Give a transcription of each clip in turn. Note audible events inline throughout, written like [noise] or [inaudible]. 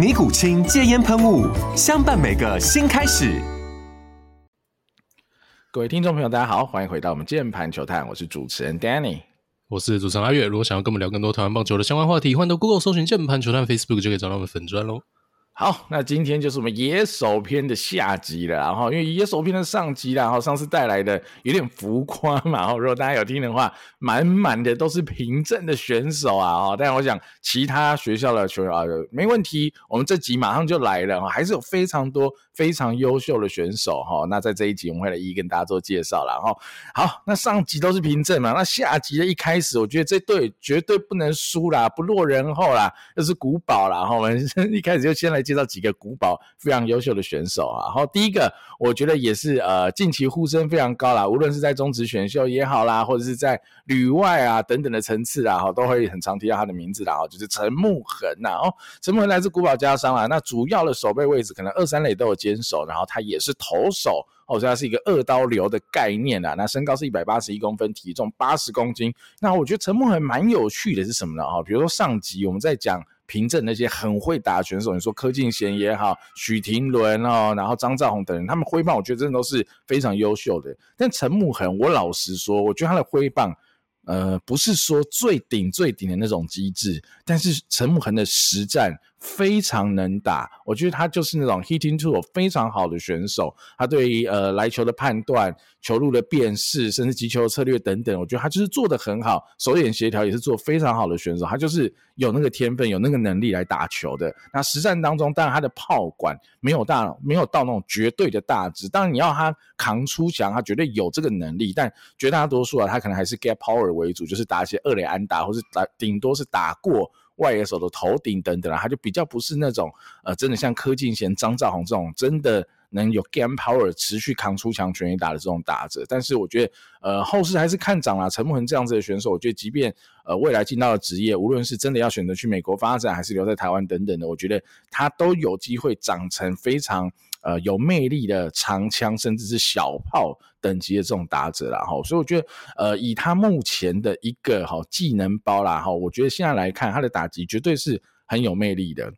尼古清戒烟喷雾，相伴每个新开始。各位听众朋友，大家好，欢迎回到我们键盘球探，我是主持人 Danny，我是主持人阿月。如果想要跟我们聊更多台湾棒球的相关话题，欢迎到 Google 搜寻键盘球探 Facebook 就可以找到我们粉专喽。好，那今天就是我们野手篇的下集了，然后因为野手篇的上集啦，然后上次带来的有点浮夸嘛，然后如果大家有听的话，满满的都是凭证的选手啊，哈，但我想其他学校的球员啊，没问题，我们这集马上就来了，还是有非常多非常优秀的选手哈，那在这一集我们会来一一跟大家做介绍了，哈，好，那上集都是凭证嘛，那下集的一开始，我觉得这队绝对不能输啦，不落人后啦，就是古堡啦，哈，我们 [laughs] 一开始就先来。介绍几个古堡非常优秀的选手啊，然后第一个我觉得也是呃近期呼声非常高啦，无论是在中职选秀也好啦，或者是在旅外啊等等的层次啊，哈都会很常提到他的名字啦，哦就是陈慕恒呐，哦，陈慕恒来自古堡家商啊，那主要的守备位置可能二三垒都有接坚守，然后他也是投手哦，所以他是一个二刀流的概念啊，那身高是一百八十一公分，体重八十公斤，那我觉得陈慕恒蛮有趣的是什么呢？哈，比如说上集我们在讲。平镇那些很会打的选手，你说柯敬贤也好，许廷伦哦，然后张兆宏等人，他们挥棒，我觉得真的都是非常优秀的。但陈慕恒，我老实说，我觉得他的挥棒，呃，不是说最顶最顶的那种机制，但是陈慕恒的实战。非常能打，我觉得他就是那种 hitting tool 非常好的选手。他对于呃来球的判断、球路的辨识，甚至击球的策略等等，我觉得他就是做得很好，手眼协调也是做非常好的选手。他就是有那个天分，有那个能力来打球的。那实战当中，当然他的炮管没有大，没有到那种绝对的大值。当然你要他扛出墙，他绝对有这个能力。但绝大多数啊，他可能还是 get power 为主，就是打一些二垒安打，或是打顶多是打过。外野手的头顶等等啊，他就比较不是那种呃，真的像柯敬贤、张兆宏这种真的能有 game power 持续扛出强全垒打的这种打者。但是我觉得呃，后市还是看涨啦。陈慕恒这样子的选手，我觉得即便呃未来进到了职业，无论是真的要选择去美国发展，还是留在台湾等等的，我觉得他都有机会长成非常。呃，有魅力的长枪，甚至是小炮等级的这种打者啦，哈，所以我觉得，呃，以他目前的一个哈技能包啦，哈，我觉得现在来看他的打击绝对是很有魅力的。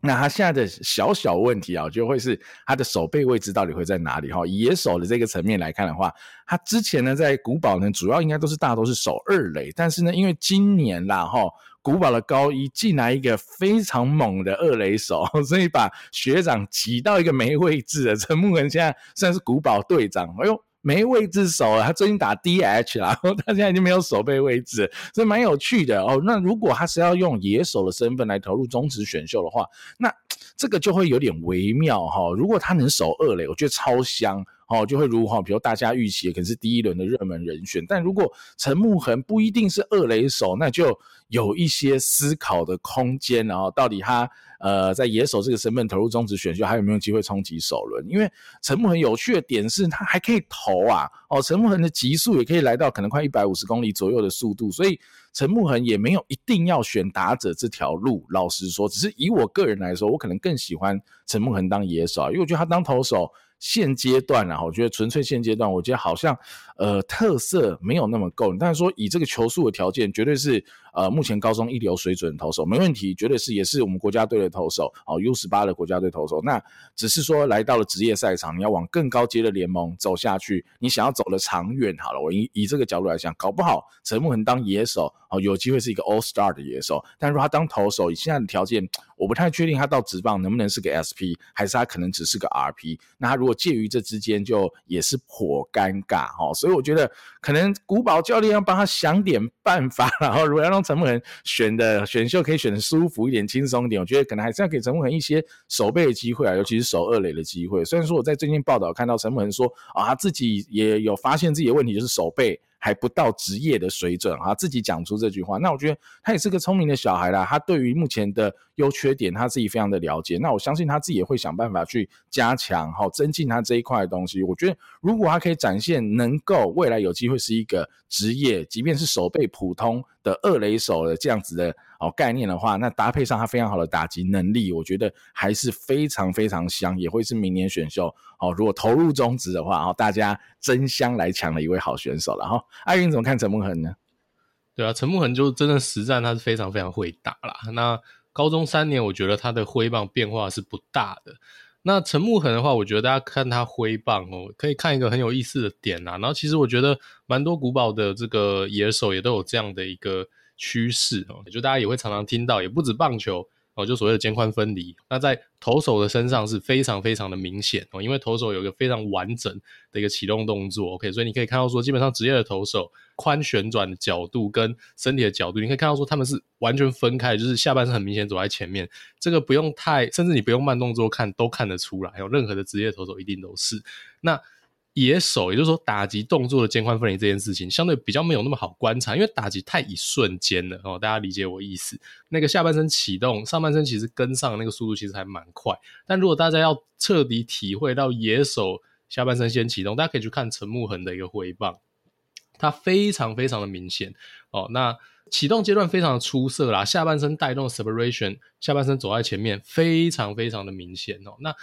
那他现在的小小问题啊，就会是他的守备位置到底会在哪里？哈，野手的这个层面来看的话，他之前呢在古堡呢，主要应该都是大都是守二垒，但是呢，因为今年啦，哈。古堡的高一进来一个非常猛的二垒手，所以把学长挤到一个没位置的陈慕恒，现在算是古堡队长。哎呦，没位置守了，他最近打 DH 啦，[laughs] 他现在已经没有守备位置，所以蛮有趣的哦。那如果他是要用野手的身份来投入中职选秀的话，那这个就会有点微妙哈。如果他能守二垒，我觉得超香。哦，就会如哈，比如大家预期的可能是第一轮的热门人选，但如果陈木恒不一定是二垒手，那就有一些思考的空间。然后到底他呃在野手这个身份投入中职选秀，还有没有机会冲击首轮？因为陈木恒有趣的点是他还可以投啊，哦，陈木恒的极速也可以来到可能快一百五十公里左右的速度，所以陈木恒也没有一定要选打者这条路。老实说，只是以我个人来说，我可能更喜欢陈木恒当野手，因为我觉得他当投手。现阶段啊，我觉得纯粹现阶段，我觉得好像呃特色没有那么够。但是说以这个球速的条件，绝对是呃目前高中一流水准投手，没问题，绝对是也是我们国家队的投手哦，U 十八的国家队投手。那只是说来到了职业赛场，你要往更高阶的联盟走下去，你想要走得长远，好了，我以以这个角度来讲，搞不好陈慕恒当野手哦，有机会是一个 All Star 的野手。但如果他当投手，以现在的条件，我不太确定他到职棒能不能是个 SP，还是他可能只是个 RP。那他如果介于这之间，就也是颇尴尬哈。所以我觉得可能古堡教练要帮他想点办法，然后如果要让陈梦恒选的选秀可以选的舒服一点、轻松一点，我觉得可能还是要给陈梦恒一些守备的机会啊，尤其是守二垒的机会。虽然说我在最近报道看到陈梦恒说啊，他自己也有发现自己的问题，就是守备。还不到职业的水准啊！自己讲出这句话，那我觉得他也是个聪明的小孩啦。他对于目前的优缺点，他自己非常的了解。那我相信他自己也会想办法去加强，好增进他这一块的东西。我觉得如果他可以展现能够未来有机会是一个职业，即便是手背普通的二垒手的这样子的哦概念的话，那搭配上他非常好的打击能力，我觉得还是非常非常香，也会是明年选秀哦。如果投入中职的话，哦，大家争相来抢的一位好选手了哈。艾云怎么看陈梦恒呢？对啊，陈梦恒就真的实战，他是非常非常会打啦。那高中三年，我觉得他的挥棒变化是不大的。那陈木恒的话，我觉得大家看他挥棒哦，可以看一个很有意思的点啊。然后其实我觉得蛮多古堡的这个野手也都有这样的一个趋势哦，也就大家也会常常听到，也不止棒球。哦，就所谓的肩宽分离，那在投手的身上是非常非常的明显哦，因为投手有一个非常完整的一个启动动作，OK，所以你可以看到说，基本上职业的投手髋旋转的角度跟身体的角度，你可以看到说他们是完全分开，就是下半身很明显走在前面，这个不用太，甚至你不用慢动作看都看得出来，有任何的职业投手一定都是那。野手，也就是说打击动作的肩宽分离这件事情，相对比较没有那么好观察，因为打击太一瞬间了哦。大家理解我意思？那个下半身启动，上半身其实跟上那个速度其实还蛮快。但如果大家要彻底体会到野手下半身先启动，大家可以去看陈木恒的一个挥棒，它非常非常的明显哦。那启动阶段非常的出色啦，下半身带动 separation，下半身走在前面，非常非常的明显哦。那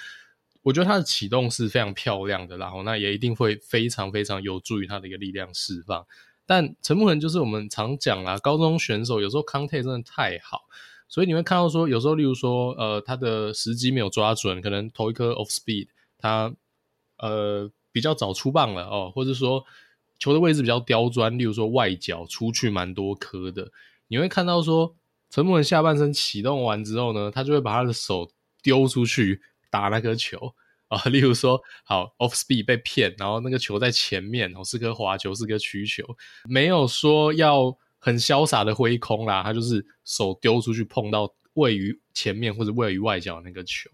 我觉得它的启动是非常漂亮的，然后那也一定会非常非常有助于他的一个力量释放。但陈木恒就是我们常讲啦，高中选手有时候控制真的太好，所以你会看到说，有时候例如说，呃，他的时机没有抓准，可能投一颗 off speed，他呃比较早出棒了哦，或者说球的位置比较刁钻，例如说外角出去蛮多颗的，你会看到说，陈木恒下半身启动完之后呢，他就会把他的手丢出去。打那颗球啊，例如说，好 off speed 被骗，然后那个球在前面，哦，是颗滑球，是颗曲球，没有说要很潇洒的挥空啦，他就是手丢出去碰到位于前面或者位于外角那个球，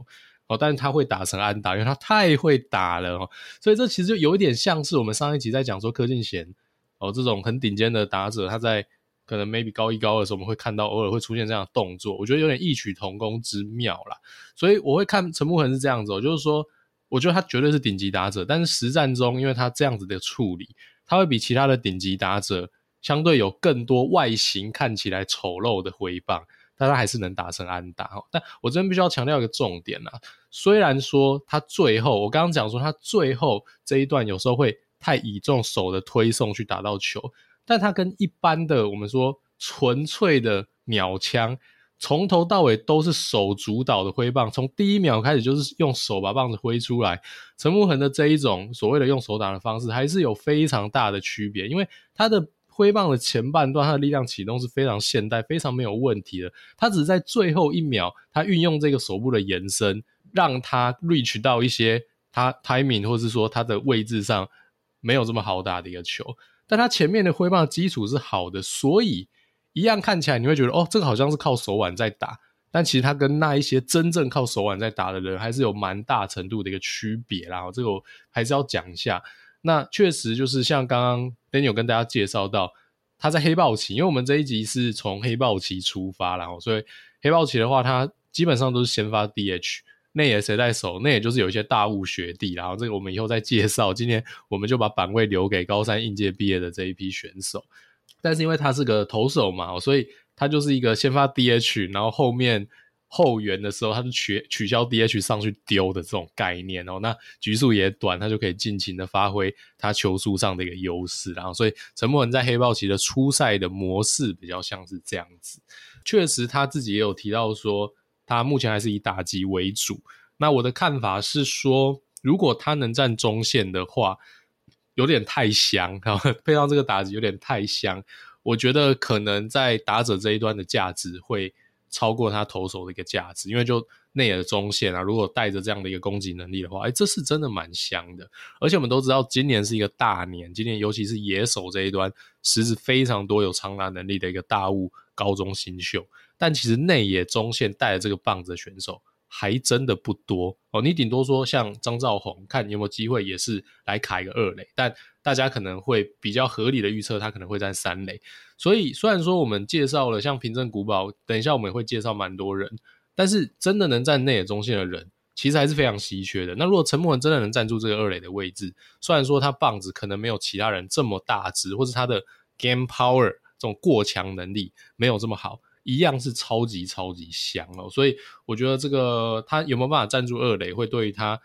哦，但是他会打成安打，因为他太会打了哦，所以这其实就有一点像是我们上一集在讲说柯敬贤哦，这种很顶尖的打者，他在。可能 maybe 高一高二的时候，我们会看到偶尔会出现这样的动作，我觉得有点异曲同工之妙啦。所以我会看陈木恒是这样子，就是说，我觉得他绝对是顶级打者，但是实战中，因为他这样子的处理，他会比其他的顶级打者相对有更多外形看起来丑陋的挥棒，但他还是能打成安打。但我这边必须要强调一个重点啊，虽然说他最后，我刚刚讲说他最后这一段有时候会太倚重手的推送去打到球。但它跟一般的我们说纯粹的秒枪，从头到尾都是手主导的挥棒，从第一秒开始就是用手把棒子挥出来。陈木恒的这一种所谓的用手打的方式，还是有非常大的区别，因为他的挥棒的前半段，他的力量启动是非常现代、非常没有问题的。他只是在最后一秒，他运用这个手部的延伸，让他 reach 到一些他 timing 或是说他的位置上没有这么好打的一个球。但他前面的挥棒基础是好的，所以一样看起来你会觉得哦，这个好像是靠手腕在打，但其实他跟那一些真正靠手腕在打的人还是有蛮大程度的一个区别啦。这个还是要讲一下。那确实就是像刚刚 Daniel 跟大家介绍到，他在黑豹期，因为我们这一集是从黑豹期出发，然后所以黑豹期的话，他基本上都是先发 DH。那也谁在守？那也就是有一些大物学弟，然后这个我们以后再介绍。今天我们就把板位留给高三应届毕业的这一批选手。但是因为他是个投手嘛，所以他就是一个先发 DH，然后后面后援的时候他就取取消 DH 上去丢的这种概念哦。那局数也短，他就可以尽情的发挥他球速上的一个优势。然后所以陈木恒在黑豹期的初赛的模式比较像是这样子。确实他自己也有提到说。他目前还是以打击为主。那我的看法是说，如果他能站中线的话，有点太香，然后配上这个打击有点太香。我觉得可能在打者这一端的价值会超过他投手的一个价值，因为就内野的中线啊，如果带着这样的一个攻击能力的话，哎，这是真的蛮香的。而且我们都知道，今年是一个大年，今年尤其是野手这一端，实质非常多有长打能力的一个大物高中新秀。但其实内野中线带着这个棒子的选手还真的不多哦。你顶多说像张兆宏，看有没有机会也是来卡一个二垒，但大家可能会比较合理的预测他可能会在三垒。所以，虽然说我们介绍了像平镇古堡，等一下我们也会介绍蛮多人，但是真的能站内野中线的人，其实还是非常稀缺的。那如果陈慕恒真的能站住这个二垒的位置，虽然说他棒子可能没有其他人这么大只，或是他的 game power 这种过强能力没有这么好，一样是超级超级香哦。所以我觉得这个他有没有办法站住二垒，会对于他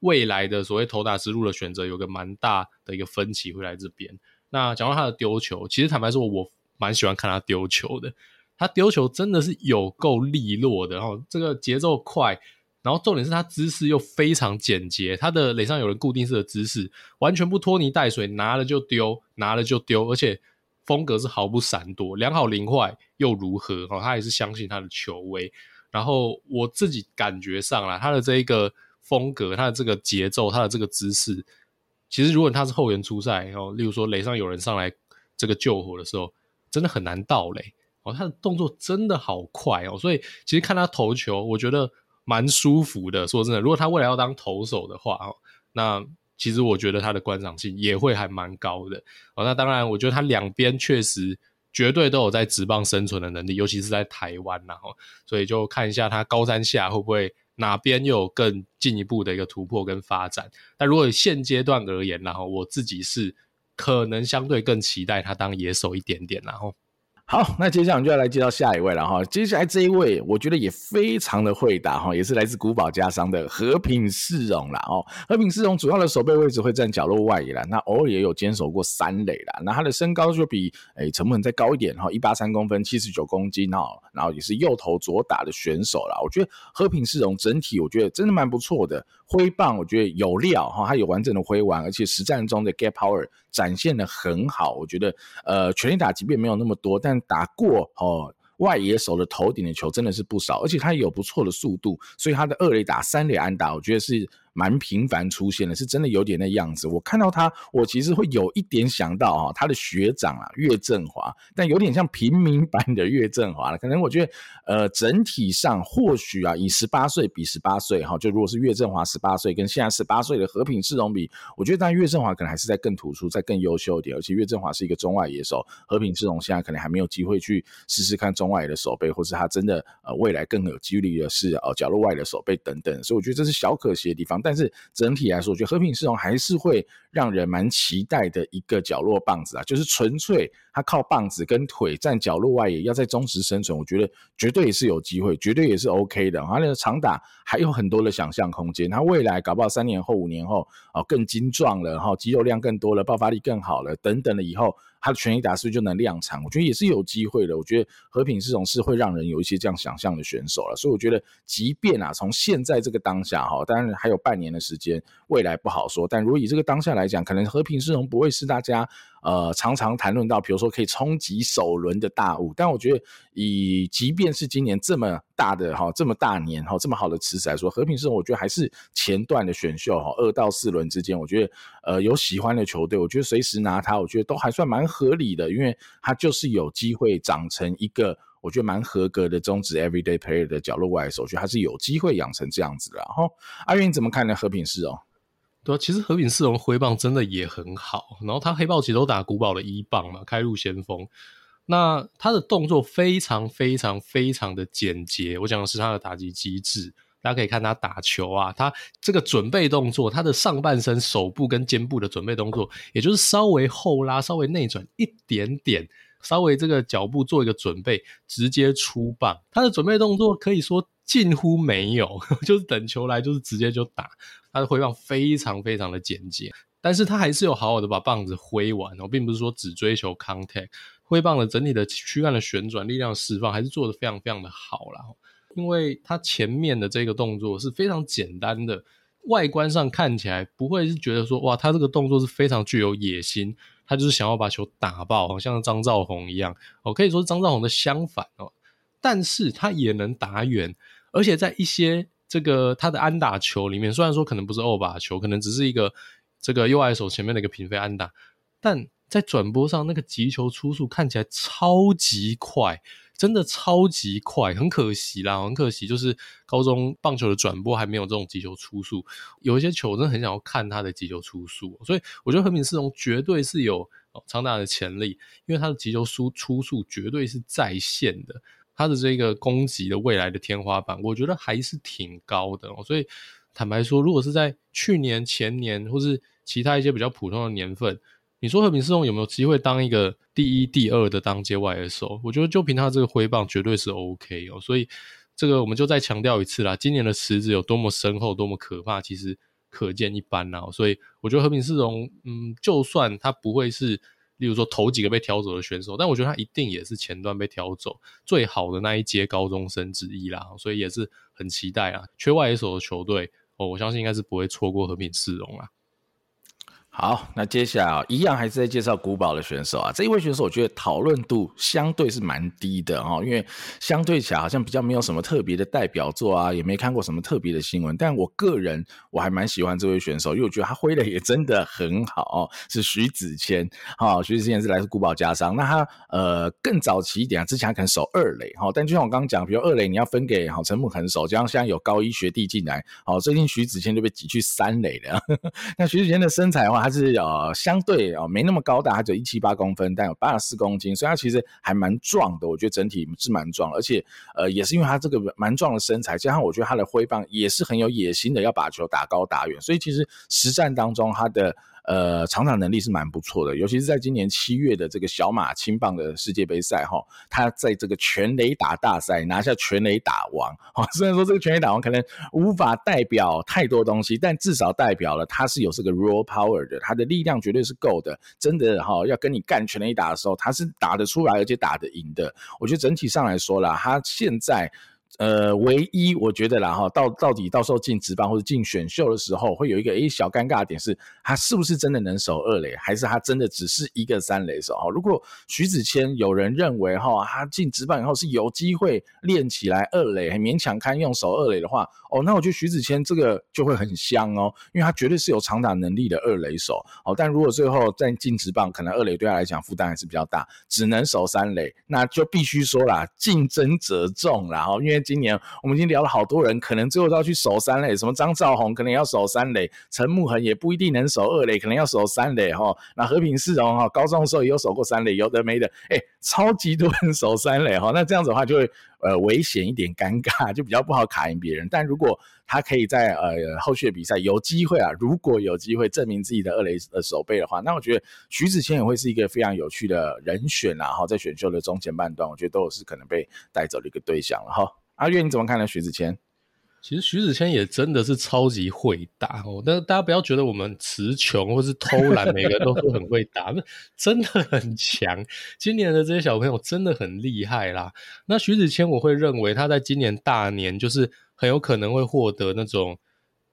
未来的所谓投打之路的选择有个蛮大的一个分歧，会来这边。那讲到他的丢球，其实坦白说，我蛮喜欢看他丢球的。他丢球真的是有够利落的，然后这个节奏快，然后重点是他姿势又非常简洁。他的垒上有人固定式的姿势，完全不拖泥带水，拿了就丢，拿了就丢，而且风格是毫不闪躲，良好灵坏又如何？哦，他也是相信他的球威。然后我自己感觉上啦，他的这一个风格，他的这个节奏，他的这个姿势。其实，如果他是后援出赛，哦，例如说雷上有人上来这个救火的时候，真的很难盗垒哦。他的动作真的好快哦，所以其实看他投球，我觉得蛮舒服的。说真的，如果他未来要当投手的话，哦，那其实我觉得他的观赏性也会还蛮高的哦。那当然，我觉得他两边确实绝对都有在职棒生存的能力，尤其是在台湾，然后所以就看一下他高山下会不会。哪边又有更进一步的一个突破跟发展？但如果现阶段而言，然后我自己是可能相对更期待他当野手一点点，然后。好，那接下来我们就要来介绍下一位了哈。接下来这一位，我觉得也非常的会打哈，也是来自古堡家商的和平世荣啦。哦。和平世荣主要的守备位置会站角落外野啦，那偶尔也有坚守过三垒啦。那他的身高就比诶陈慕恒再高一点哈，一八三公分，七十九公斤哦。然后也是右投左打的选手啦。我觉得和平世荣整体我觉得真的蛮不错的。挥棒我觉得有料哈，他有完整的挥完，而且实战中的 gap power 展现的很好。我觉得呃全力打即便没有那么多，但打过哦外野手的头顶的球真的是不少，而且他也有不错的速度，所以他的二垒打、三垒安打，我觉得是。蛮频繁出现的，是真的有点那样子。我看到他，我其实会有一点想到哈，他的学长啊，岳振华，但有点像平民版的岳振华了。可能我觉得，呃，整体上或许啊，以十八岁比十八岁哈，就如果是岳振华十八岁跟现在十八岁的和平世荣比，我觉得当然岳振华可能还是在更突出，在更优秀一点。而且岳振华是一个中外野手，和平世荣现在可能还没有机会去试试看中外野的守备，或是他真的呃未来更有几率的是呃角落外的守备等等。所以我觉得这是小可惜的地方。但是整体来说，我觉得和平世荣还是会让人蛮期待的一个角落棒子啊，就是纯粹他靠棒子跟腿站角落外野，要在中职生存，我觉得绝对也是有机会，绝对也是 OK 的。他那个长打还有很多的想象空间，他未来搞不好三年后、五年后哦更精壮了，然后肌肉量更多了，爆发力更好了，等等的以后。他的权益打是不是就能量产？我觉得也是有机会的。我觉得和平世荣是会让人有一些这样想象的选手了。所以我觉得，即便啊，从现在这个当下哈，当然还有半年的时间，未来不好说。但如果以这个当下来讲，可能和平世荣不会是大家。呃，常常谈论到，比如说可以冲击首轮的大物，但我觉得以即便是今年这么大的哈，这么大年哈，这么好的池子来说，和平市我觉得还是前段的选秀哈，二到四轮之间，我觉得呃有喜欢的球队，我觉得随时拿它，我觉得都还算蛮合理的，因为它就是有机会长成一个我觉得蛮合格的中职 everyday player 的角落外手，我觉得他是有机会养成这样子的哈。阿云你怎么看呢？和平市哦？对啊，其实和平四龙挥棒真的也很好，然后他黑豹其实都打古堡的一棒嘛，开路先锋。那他的动作非常非常非常的简洁，我讲的是他的打击机制。大家可以看他打球啊，他这个准备动作，他的上半身手部跟肩部的准备动作，也就是稍微后拉、稍微内转一点点，稍微这个脚步做一个准备，直接出棒。他的准备动作可以说近乎没有，[laughs] 就是等球来就是直接就打。他的挥棒非常非常的简洁，但是他还是有好好的把棒子挥完哦，并不是说只追求 contact，挥棒的整体的躯干的旋转、力量释放还是做得非常非常的好啦。因为他前面的这个动作是非常简单的，外观上看起来不会是觉得说哇，他这个动作是非常具有野心，他就是想要把球打爆，好像张兆宏一样哦，可以说是张兆宏的相反哦。但是他也能打远，而且在一些这个他的安打球里面，虽然说可能不是欧巴球，可能只是一个这个右外手前面的一个平飞安打，但在转播上那个击球出速看起来超级快。真的超级快，很可惜啦，很可惜，就是高中棒球的转播还没有这种击球出速，有一些球真的很想要看他的击球出速，所以我觉得横品四龙绝对是有哦长大的潜力，因为他的击球出出速绝对是在线的，他的这个攻击的未来的天花板，我觉得还是挺高的哦，所以坦白说，如果是在去年、前年或是其他一些比较普通的年份。你说和平四龙有没有机会当一个第一、第二的当街外野手？我觉得就凭他这个挥棒，绝对是 OK 哦。所以这个我们就再强调一次啦，今年的池子有多么深厚、多么可怕，其实可见一斑啦。所以我觉得和平四龙，嗯，就算他不会是，例如说头几个被挑走的选手，但我觉得他一定也是前段被挑走最好的那一届高中生之一啦。所以也是很期待啊，缺外野手的球队哦，我相信应该是不会错过和平市容啦。好，那接下来啊，一样还是在介绍古堡的选手啊。这一位选手，我觉得讨论度相对是蛮低的哦，因为相对起来好像比较没有什么特别的代表作啊，也没看过什么特别的新闻。但我个人我还蛮喜欢这位选手，因为我觉得他挥的也真的很好哦。是徐子谦，哈，徐子谦是来自古堡家商。那他呃更早期一点啊，之前他可能守二垒哈，但就像我刚刚讲，比如二垒你要分给好陈木恒守，加上现在有高一学弟进来，好，最近徐子谦就被挤去三垒了。[laughs] 那徐子谦的身材的话，他是呃相对哦没那么高大，他只有一七八公分，但有八十四公斤，所以他其实还蛮壮的。我觉得整体是蛮壮，而且呃也是因为他这个蛮壮的身材，加上我觉得他的挥棒也是很有野心的，要把球打高打远，所以其实实战当中他的。呃，场场能力是蛮不错的，尤其是在今年七月的这个小马青棒的世界杯赛哈，他在这个全垒打大赛拿下全垒打王哈。虽然说这个全垒打王可能无法代表太多东西，但至少代表了他是有这个 raw power 的，他的力量绝对是够的。真的哈，要跟你干全垒打的时候，他是打得出来，而且打得赢的。我觉得整体上来说啦，他现在。呃，唯一我觉得啦哈，到到底到时候进职棒或者进选秀的时候，会有一个诶小尴尬的点是，他是不是真的能守二垒，还是他真的只是一个三垒手哈？如果徐子谦有人认为哈，他进职棒以后是有机会练起来二垒，很勉强堪用守二垒的话，哦，那我觉得徐子谦这个就会很香哦，因为他绝对是有长打能力的二垒手哦。但如果最后在进职棒，可能二垒对他来讲负担还是比较大，只能守三垒，那就必须说啦，竞争者众啦哈，因为。今年我们已经聊了好多人，可能最后都要去守三垒，什么张兆宏可能要守三垒，陈木恒也不一定能守二垒，可能要守三垒哈。那和平四龙哈，高中的时候也有守过三垒，有的没的，哎，超级多人守三垒哈。那这样子的话就会呃危险一点，尴尬，[laughs] 就比较不好卡赢别人。但如果他可以在呃后续的比赛有机会啊，如果有机会证明自己的二垒的守备的话，那我觉得徐子谦也会是一个非常有趣的人选啊。哈，在选秀的中前半段，我觉得都是可能被带走的一个对象了哈。阿月，你怎么看呢？徐子谦，其实徐子谦也真的是超级会打哦。但是大家不要觉得我们词穷或是偷懒，每个人都是很会打，那真的很强。今年的这些小朋友真的很厉害啦。那徐子谦，我会认为他在今年大年就是很有可能会获得那种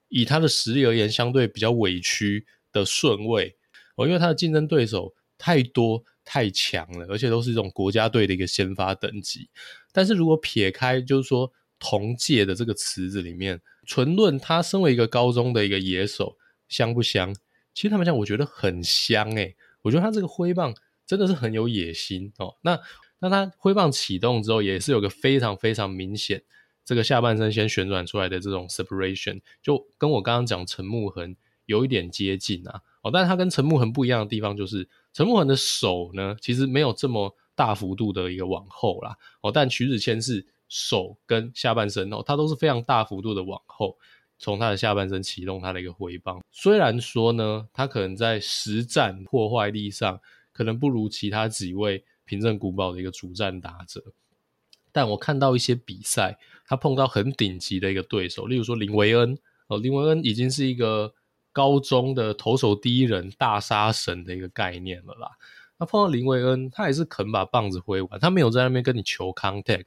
以他的实力而言相对比较委屈的顺位哦，因为他的竞争对手太多太强了，而且都是这种国家队的一个先发等级。但是如果撇开就是说同届的这个池子里面，纯论他身为一个高中的一个野手香不香？其实他们讲，我觉得很香诶、我觉得他这个挥棒真的是很有野心哦。那那他挥棒启动之后，也是有个非常非常明显这个下半身先旋转出来的这种 separation，就跟我刚刚讲陈木恒有一点接近啊。哦，但是他跟陈木恒不一样的地方就是陈木恒的手呢，其实没有这么。大幅度的一个往后啦，哦，但徐子谦是手跟下半身哦，他都是非常大幅度的往后，从他的下半身启动他的一个挥棒。虽然说呢，他可能在实战破坏力上可能不如其他几位平镇古堡的一个主战打者，但我看到一些比赛，他碰到很顶级的一个对手，例如说林维恩哦，林维恩已经是一个高中的投手第一人大杀神的一个概念了啦。他碰到林维恩，他也是肯把棒子挥完，他没有在那边跟你求 contact，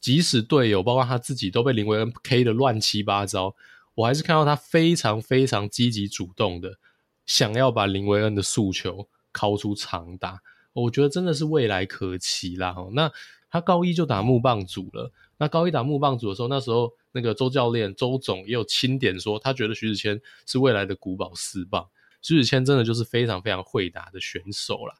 即使队友包括他自己都被林维恩 K 的乱七八糟，我还是看到他非常非常积极主动的想要把林维恩的诉求敲出长打，我觉得真的是未来可期啦。那他高一就打木棒组了。那高一打木棒组的时候，那时候那个周教练周总也有钦点说，他觉得徐子谦是未来的古堡四棒。徐子谦真的就是非常非常会打的选手啦。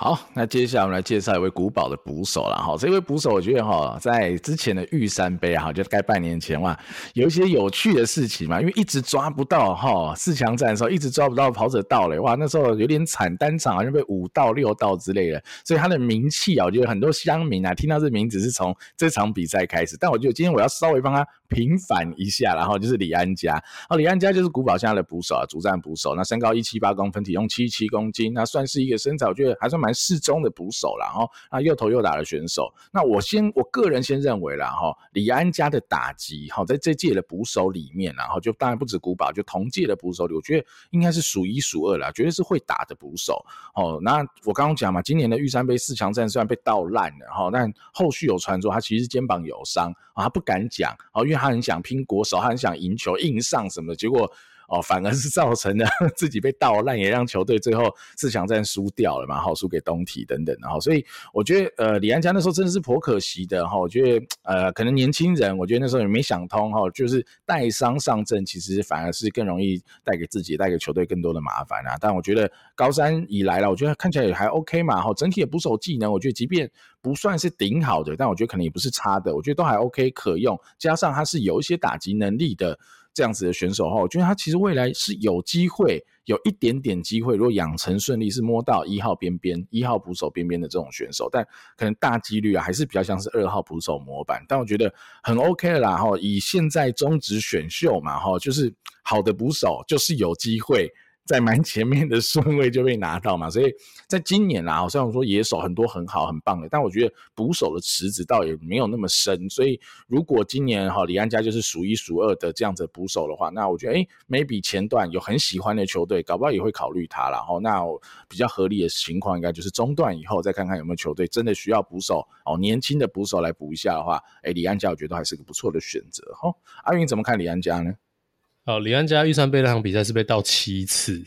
好，那接下来我们来介绍一位古堡的捕手了哈。这位捕手我觉得哈，在之前的玉山杯啊，就该半年前哇，有一些有趣的事情嘛，因为一直抓不到哈，四强战的时候一直抓不到跑者盗垒，哇，那时候有点惨，单场好像被五到六道之类的，所以他的名气啊，我觉得很多乡民啊听到这名字是从这场比赛开始。但我觉得今天我要稍微帮他平反一下，然后就是李安家，哦，李安家就是古堡现在的捕手啊，主战捕手，那身高一七八公分，体重七七公斤，那算是一个身材，我觉得还算蛮。适中的捕手了哈，那又投又打的选手。那我先我个人先认为了哈，李安家的打击哈，在这届的捕手里面，然后就当然不止古堡，就同届的捕手里，我觉得应该是数一数二了，绝对是会打的捕手。哦，那我刚刚讲嘛，今年的玉山杯四强战虽然被盗烂了哈，但后续有传说他其实肩膀有伤啊，他不敢讲哦，因为他很想拼国手，他很想赢球硬上什么的，结果。哦，反而是造成了 [laughs] 自己被盗烂，也让球队最后四强战输掉了嘛，好输给东体等等，然后所以我觉得呃李安家那时候真的是颇可惜的哈，我觉得呃可能年轻人，我觉得那时候也没想通哈，就是带伤上阵，其实反而是更容易带给自己带给球队更多的麻烦啊。但我觉得高三以来了，我觉得看起来也还 OK 嘛，哈，整体的捕手技能，我觉得即便不算是顶好的，但我觉得可能也不是差的，我觉得都还 OK 可用，加上他是有一些打击能力的。这样子的选手哈，我觉得他其实未来是有机会，有一点点机会。如果养成顺利，是摸到一号边边、一号捕手边边的这种选手，但可能大几率啊，还是比较像是二号捕手模板。但我觉得很 OK 了啦哈，以现在中职选秀嘛哈，就是好的捕手就是有机会。在蛮前面的顺位就被拿到嘛，所以在今年啦，虽然说野手很多很好很棒的，但我觉得捕手的池子倒也没有那么深，所以如果今年哈李安家就是数一数二的这样子捕手的话，那我觉得诶 maybe 前段有很喜欢的球队，搞不好也会考虑他，然后那比较合理的情况应该就是中段以后再看看有没有球队真的需要捕手哦，年轻的捕手来补一下的话，诶李安家我觉得还是个不错的选择哈。阿云怎么看李安家呢？哦，李安家预算杯那场比赛是被盗七次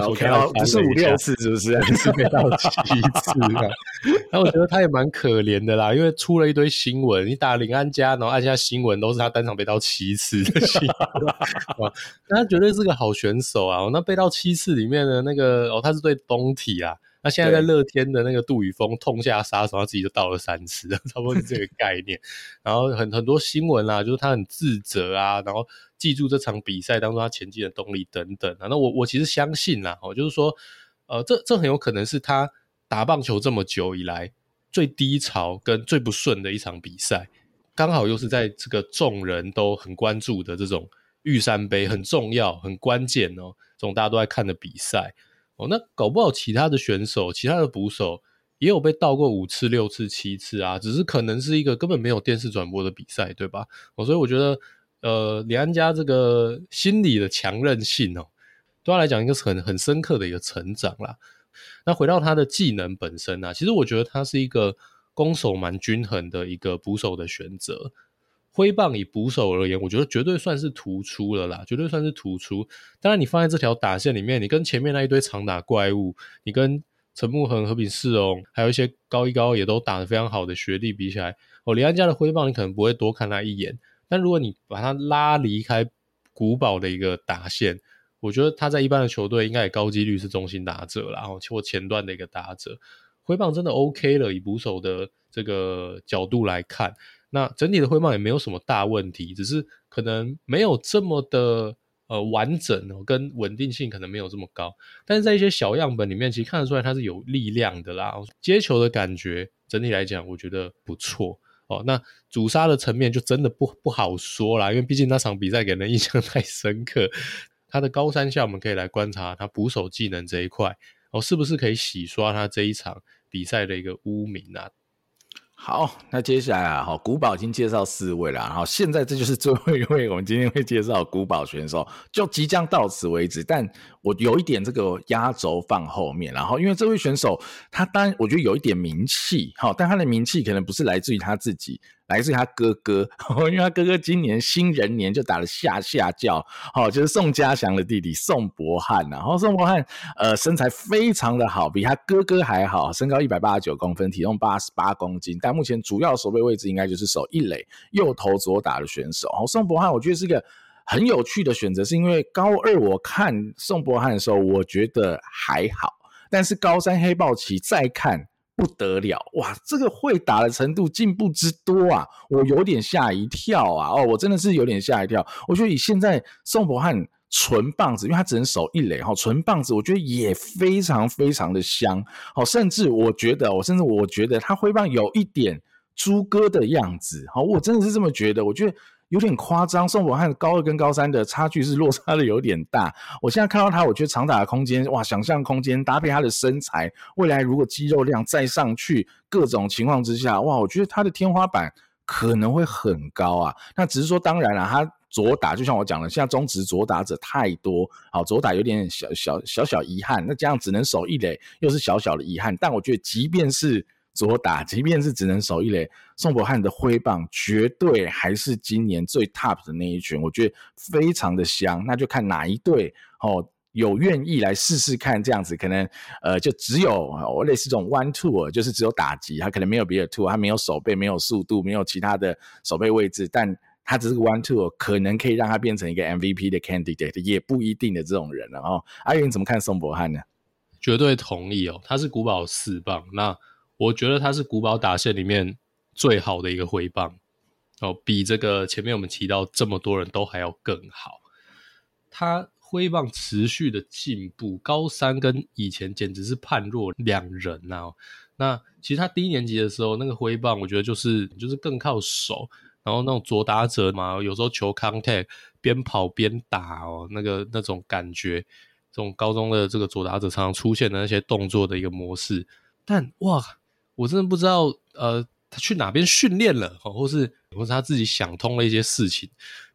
，OK，[laughs] 不是五六次，是不是？[laughs] 是被盗七次。[laughs] 那我觉得他也蛮可怜的啦，因为出了一堆新闻，你打林安家，然后按下新闻都是他单场被盗七次的新闻。那他绝对是个好选手啊！那被盗七次里面的那个哦，他是对东体啊。那现在在乐天的那个杜宇峰痛下杀手，他自己就倒了三次，[laughs] 差不多是这个概念。然后很很多新闻啊，就是他很自责啊，然后。记住这场比赛当中他前进的动力等等啊，那我我其实相信啦，哦，就是说，呃，这这很有可能是他打棒球这么久以来最低潮跟最不顺的一场比赛，刚好又是在这个众人都很关注的这种玉山杯很重要、很关键哦，这种大家都在看的比赛哦，那搞不好其他的选手、其他的捕手也有被盗过五次、六次、七次啊，只是可能是一个根本没有电视转播的比赛，对吧？哦，所以我觉得。呃，李安家这个心理的强韧性哦，对他来讲，应该是很很深刻的一个成长啦。那回到他的技能本身啊，其实我觉得他是一个攻守蛮均衡的一个捕手的选择。挥棒以捕手而言，我觉得绝对算是突出了啦，绝对算是突出。当然，你放在这条打线里面，你跟前面那一堆长打怪物，你跟陈木恒、和平世荣，还有一些高一高也都打得非常好的学弟比起来，哦，李安家的挥棒你可能不会多看他一眼。但如果你把他拉离开古堡的一个打线，我觉得他在一般的球队应该也高几率是中心打者啦，然后或前段的一个打者，挥棒真的 OK 了。以捕手的这个角度来看，那整体的汇报也没有什么大问题，只是可能没有这么的呃完整哦，跟稳定性可能没有这么高。但是在一些小样本里面，其实看得出来他是有力量的啦，接球的感觉整体来讲，我觉得不错。哦，那主杀的层面就真的不不好说啦，因为毕竟那场比赛给人印象太深刻。他的高三下，我们可以来观察他捕手技能这一块，哦，是不是可以洗刷他这一场比赛的一个污名啊？好，那接下来啊，好，古堡已经介绍四位了，然后现在这就是最后一位，我们今天会介绍古堡选手，就即将到此为止。但我有一点这个压轴放后面，然后因为这位选手他当然我觉得有一点名气，好，但他的名气可能不是来自于他自己。来自于他哥哥，[laughs] 因为他哥哥今年新人年就打了下下轿，好，就是宋家祥的弟弟宋博汉，然后宋博汉呃身材非常的好，比他哥哥还好，身高一百八十九公分，体重八十八公斤，但目前主要守备位置应该就是守一垒右投左打的选手。好，宋博汉我觉得是一个很有趣的选择，是因为高二我看宋博汉的时候，我觉得还好，但是高三黑豹旗再看。不得了哇！这个会打的程度进步之多啊，我有点吓一跳啊！哦，我真的是有点吓一跳。我觉得以现在宋博汉纯棒子，因为他只能守一垒哈，纯棒子我觉得也非常非常的香。好，甚至我觉得，我甚至我觉得他挥棒有一点猪哥的样子。好，我真的是这么觉得。我觉得。有点夸张，宋博汉高二跟高三的差距是落差的有点大。我现在看到他，我觉得长打的空间，哇，想象空间搭配他的身材，未来如果肌肉量再上去，各种情况之下，哇，我觉得他的天花板可能会很高啊。那只是说，当然了，他左打就像我讲的，现在中职左打者太多，好，左打有点小小小小遗憾，那这样只能守一垒，又是小小的遗憾。但我觉得，即便是左打，即便是只能守一垒，宋博翰的挥棒绝对还是今年最 top 的那一群，我觉得非常的香。那就看哪一队哦有愿意来试试看，这样子可能呃就只有类似这种 one two，就是只有打击，他可能没有别的 two，他没有手背，没有速度，没有其他的守备位置，但他只是个 one two，可能可以让他变成一个 MVP 的 candidate，也不一定的这种人。了哦阿云怎么看宋博翰呢？绝对同意哦，他是古堡四棒那。我觉得他是古堡打线里面最好的一个挥棒哦，比这个前面我们提到这么多人都还要更好。他挥棒持续的进步，高三跟以前简直是判若两人呐、那其实他低年级的时候那个挥棒，我觉得就是就是更靠手，然后那种左打者嘛，有时候球 contact 边跑边打哦，那个那种感觉，这种高中的这个左打者常常出现的那些动作的一个模式，但哇。我真的不知道，呃，他去哪边训练了，或是或是他自己想通了一些事情。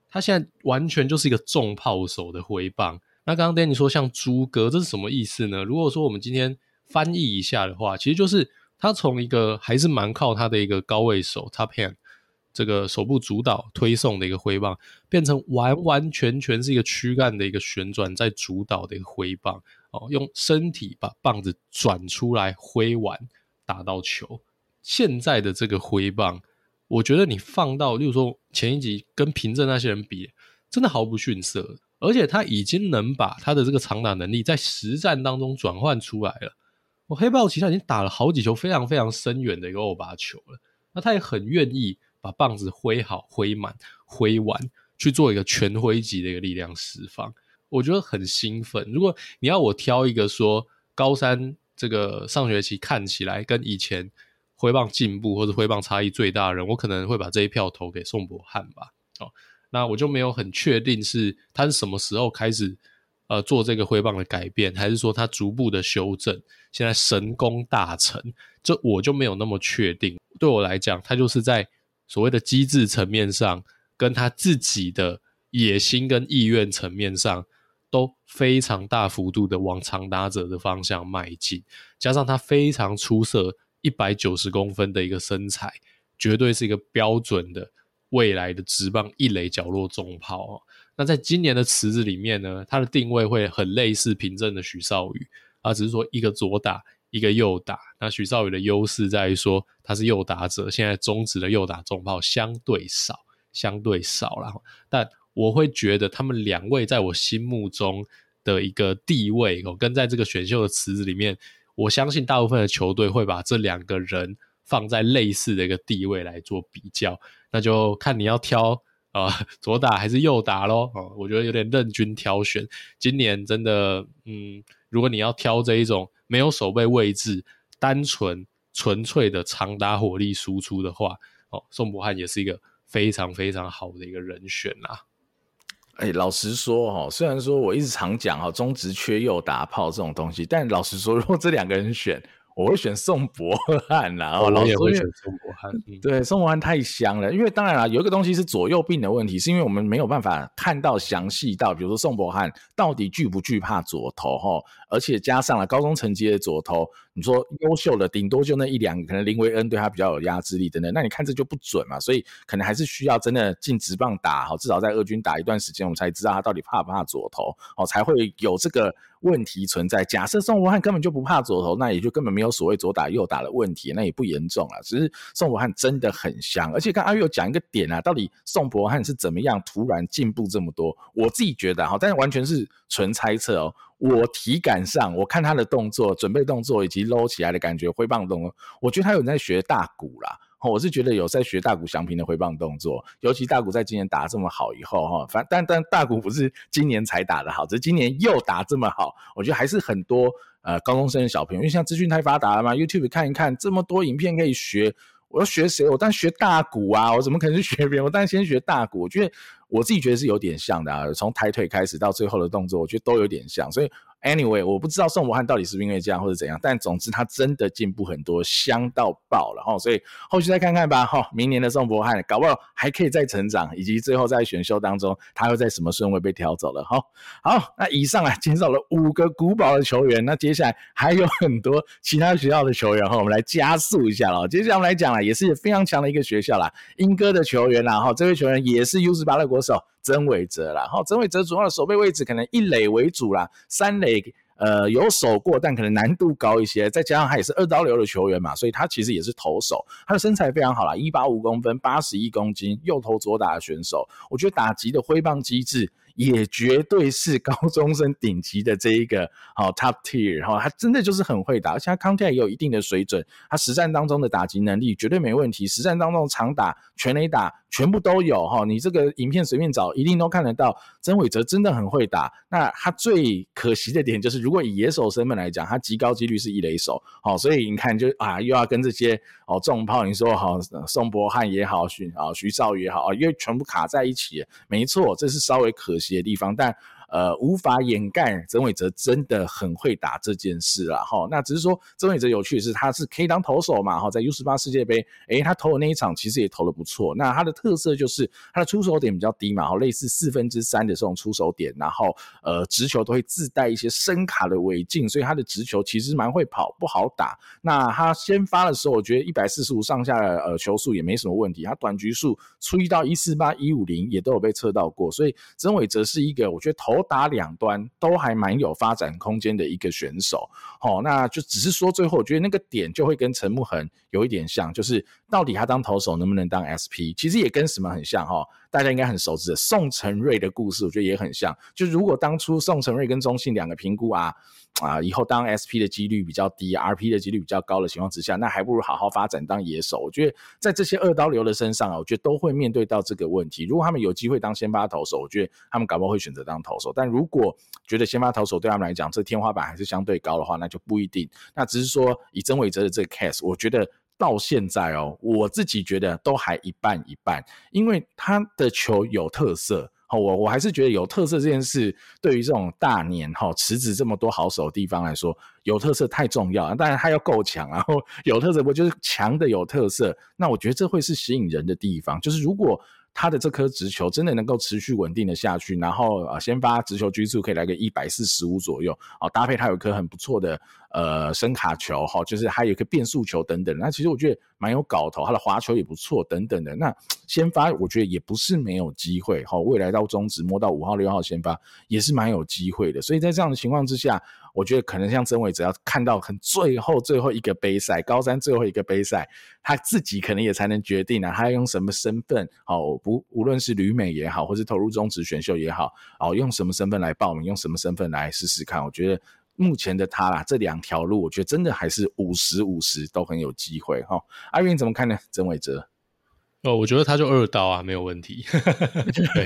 他现在完全就是一个重炮手的挥棒。那刚刚 Danny 说像猪哥，这是什么意思呢？如果说我们今天翻译一下的话，其实就是他从一个还是蛮靠他的一个高位手 top hand 这个手部主导推送的一个挥棒，变成完完全全是一个躯干的一个旋转在主导的一个挥棒哦，用身体把棒子转出来挥完。打到球，现在的这个挥棒，我觉得你放到，例如说前一集跟平正那些人比，真的毫不逊色。而且他已经能把他的这个长打能力在实战当中转换出来了。我黑豹其实已经打了好几球非常非常深远的一个欧巴球了，那他也很愿意把棒子挥好、挥满、挥完，去做一个全挥级的一个力量释放，我觉得很兴奋。如果你要我挑一个说高山。这个上学期看起来跟以前挥棒进步或者挥棒差异最大的人，我可能会把这一票投给宋博翰吧。哦，那我就没有很确定是他是什么时候开始呃做这个挥棒的改变，还是说他逐步的修正，现在神功大成，这我就没有那么确定。对我来讲，他就是在所谓的机制层面上，跟他自己的野心跟意愿层面上。都非常大幅度的往长打者的方向迈进，加上他非常出色，一百九十公分的一个身材，绝对是一个标准的未来的职棒一垒角落重炮哦。那在今年的池子里面呢，他的定位会很类似平镇的许绍宇，啊，只是说一个左打，一个右打。那许绍宇的优势在于说他是右打者，现在中职的右打重炮相对少，相对少了，但。我会觉得他们两位在我心目中的一个地位哦，跟在这个选秀的池子里面，我相信大部分的球队会把这两个人放在类似的一个地位来做比较，那就看你要挑啊、呃、左打还是右打咯。哦，我觉得有点任君挑选。今年真的，嗯，如果你要挑这一种没有守备位置、单纯纯粹的长打火力输出的话，哦，宋博汉也是一个非常非常好的一个人选啦。哎，老实说哈，虽然说我一直常讲哈，中职缺右打炮这种东西，但老实说，如果这两个人选，我会选宋博汉啦，哦，我也会选宋博汉。嗯、对，宋博汉太香了，因为当然了，有一个东西是左右病的问题，是因为我们没有办法看到详细到，比如说宋博汉到底惧不惧怕左投哈，而且加上了高中成绩的左投，你说优秀的顶多就那一两个，可能林维恩对他比较有压制力等等，那你看这就不准嘛，所以可能还是需要真的进直棒打哈，至少在二军打一段时间，我们才知道他到底怕不怕左投哦，才会有这个。问题存在。假设宋博汉根本就不怕左投，那也就根本没有所谓左打右打的问题，那也不严重了。只是宋博汉真的很香，而且刚阿跃有讲一个点啊，到底宋博汉是怎么样突然进步这么多？我自己觉得哈，但是完全是纯猜测哦。我体感上，我看他的动作、准备动作以及搂起来的感觉、挥棒动作，我觉得他有在学大鼓啦。我是觉得有在学大谷翔平的挥棒动作，尤其大鼓在今年打这么好以后，哈，反但但大鼓不是今年才打得好，只是今年又打这么好，我觉得还是很多呃高中生的小朋友，因为现在资讯太发达了嘛，YouTube 看一看这么多影片可以学，我要学谁？我当然学大鼓啊，我怎么可能去学别人？我当然先学大鼓，我觉得我自己觉得是有点像的啊，从抬腿开始到最后的动作，我觉得都有点像，所以。Anyway，我不知道宋博汉到底是不是因为这样或者怎样，但总之他真的进步很多，香到爆了哈，所以后续再看看吧哈，明年的宋博汉搞不好还可以再成长，以及最后在选秀当中他会在什么顺位被挑走了哈。好，那以上啊介绍了五个古堡的球员，那接下来还有很多其他学校的球员哈，我们来加速一下了。接下来我们来讲了，也是非常强的一个学校啦，英哥的球员啦哈，这位球员也是 U18 的国手。曾伟哲啦，哈，曾伟哲主要的守备位置可能一垒为主啦，三垒呃有守过，但可能难度高一些，再加上他也是二刀流的球员嘛，所以他其实也是投手，他的身材非常好啦，一八五公分，八十一公斤，右投左打的选手，我觉得打击的挥棒机制。也绝对是高中生顶级的这一个好 top tier 然后，他真的就是很会打，而且他 contact 也有一定的水准，他实战当中的打击能力绝对没问题，实战当中长打、全垒打全部都有哈，你这个影片随便找一定都看得到。曾伟哲真的很会打，那他最可惜的点就是，如果以野手身份来讲，他极高几率是一垒手，好，所以你看就啊又要跟这些哦重炮，你说好宋博翰也好，徐啊徐少宇也好啊，因为全部卡在一起，没错，这是稍微可惜的地方，但。呃，无法掩盖曾伟哲真的很会打这件事啦。哈。那只是说曾伟哲有趣的是，他是可以当投手嘛哈，在 U 十八世界杯，诶，他投的那一场其实也投的不错。那他的特色就是他的出手点比较低嘛，哈，类似四分之三的这种出手点，然后呃，直球都会自带一些伸卡的尾劲，所以他的直球其实蛮会跑，不好打。那他先发的时候，我觉得一百四十五上下的呃球速也没什么问题，他短局数初一到一四八一五零也都有被测到过，所以曾伟哲是一个我觉得投。打两端都还蛮有发展空间的一个选手，好，那就只是说最后我觉得那个点就会跟陈木恒有一点像，就是到底他当投手能不能当 SP，其实也跟什么很像哈。大家应该很熟知的宋承瑞的故事，我觉得也很像。就如果当初宋承瑞跟中信两个评估啊啊，以后当 SP 的几率比较低，RP 的几率比较高的情况之下，那还不如好好发展当野手。我觉得在这些二刀流的身上啊，我觉得都会面对到这个问题。如果他们有机会当先发投手，我觉得他们搞不好会选择当投手。但如果觉得先发投手对他们来讲这天花板还是相对高的话，那就不一定。那只是说以曾伟哲的这个 case，我觉得。到现在哦，我自己觉得都还一半一半，因为他的球有特色。好，我我还是觉得有特色这件事，对于这种大年哈池子这么多好手的地方来说，有特色太重要。当然他要够强，然 [laughs] 后有特色不就是强的有特色？那我觉得这会是吸引人的地方。就是如果他的这颗直球真的能够持续稳定的下去，然后啊先发直球局数可以来个一百四十五左右，啊搭配他有一颗很不错的。呃，伸卡球哈，就是还有一个变速球等等，那其实我觉得蛮有搞头，他的滑球也不错等等的。那先发我觉得也不是没有机会哈，未来到中职摸到五号六号先发也是蛮有机会的。所以在这样的情况之下，我觉得可能像曾伟哲要看到很最后最后一个杯赛，高三最后一个杯赛，他自己可能也才能决定啊，他要用什么身份哦，不无论是旅美也好，或是投入中职选秀也好，哦，用什么身份来报名，用什么身份来试试看，我觉得。目前的他啦，这两条路，我觉得真的还是五十五十都很有机会哈。阿云怎么看呢？曾伟哲哦，我觉得他就二刀啊，没有问题。[laughs] 对，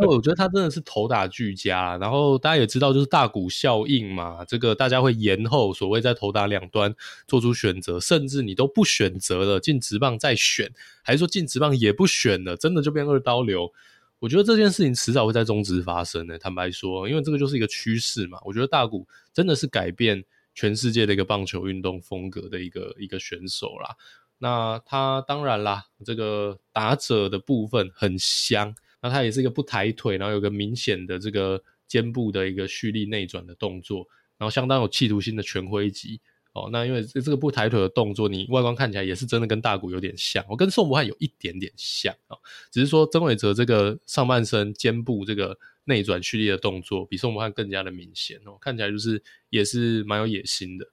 因为我觉得他真的是投打俱佳。然后大家也知道，就是大谷效应嘛，这个大家会延后所谓在投打两端做出选择，甚至你都不选择了进直棒再选，还是说进直棒也不选了，真的就变二刀流。我觉得这件事情迟早会在中职发生的，坦白说，因为这个就是一个趋势嘛。我觉得大谷真的是改变全世界的一个棒球运动风格的一个一个选手啦。那他当然啦，这个打者的部分很香，那他也是一个不抬腿，然后有个明显的这个肩部的一个蓄力内转的动作，然后相当有企图心的全挥击。哦，那因为这个不抬腿的动作，你外观看起来也是真的跟大谷有点像，我、跟宋博翰有一点点像啊、哦，只是说曾伟哲这个上半身肩部这个内转蓄力的动作比宋博翰更加的明显哦，看起来就是也是蛮有野心的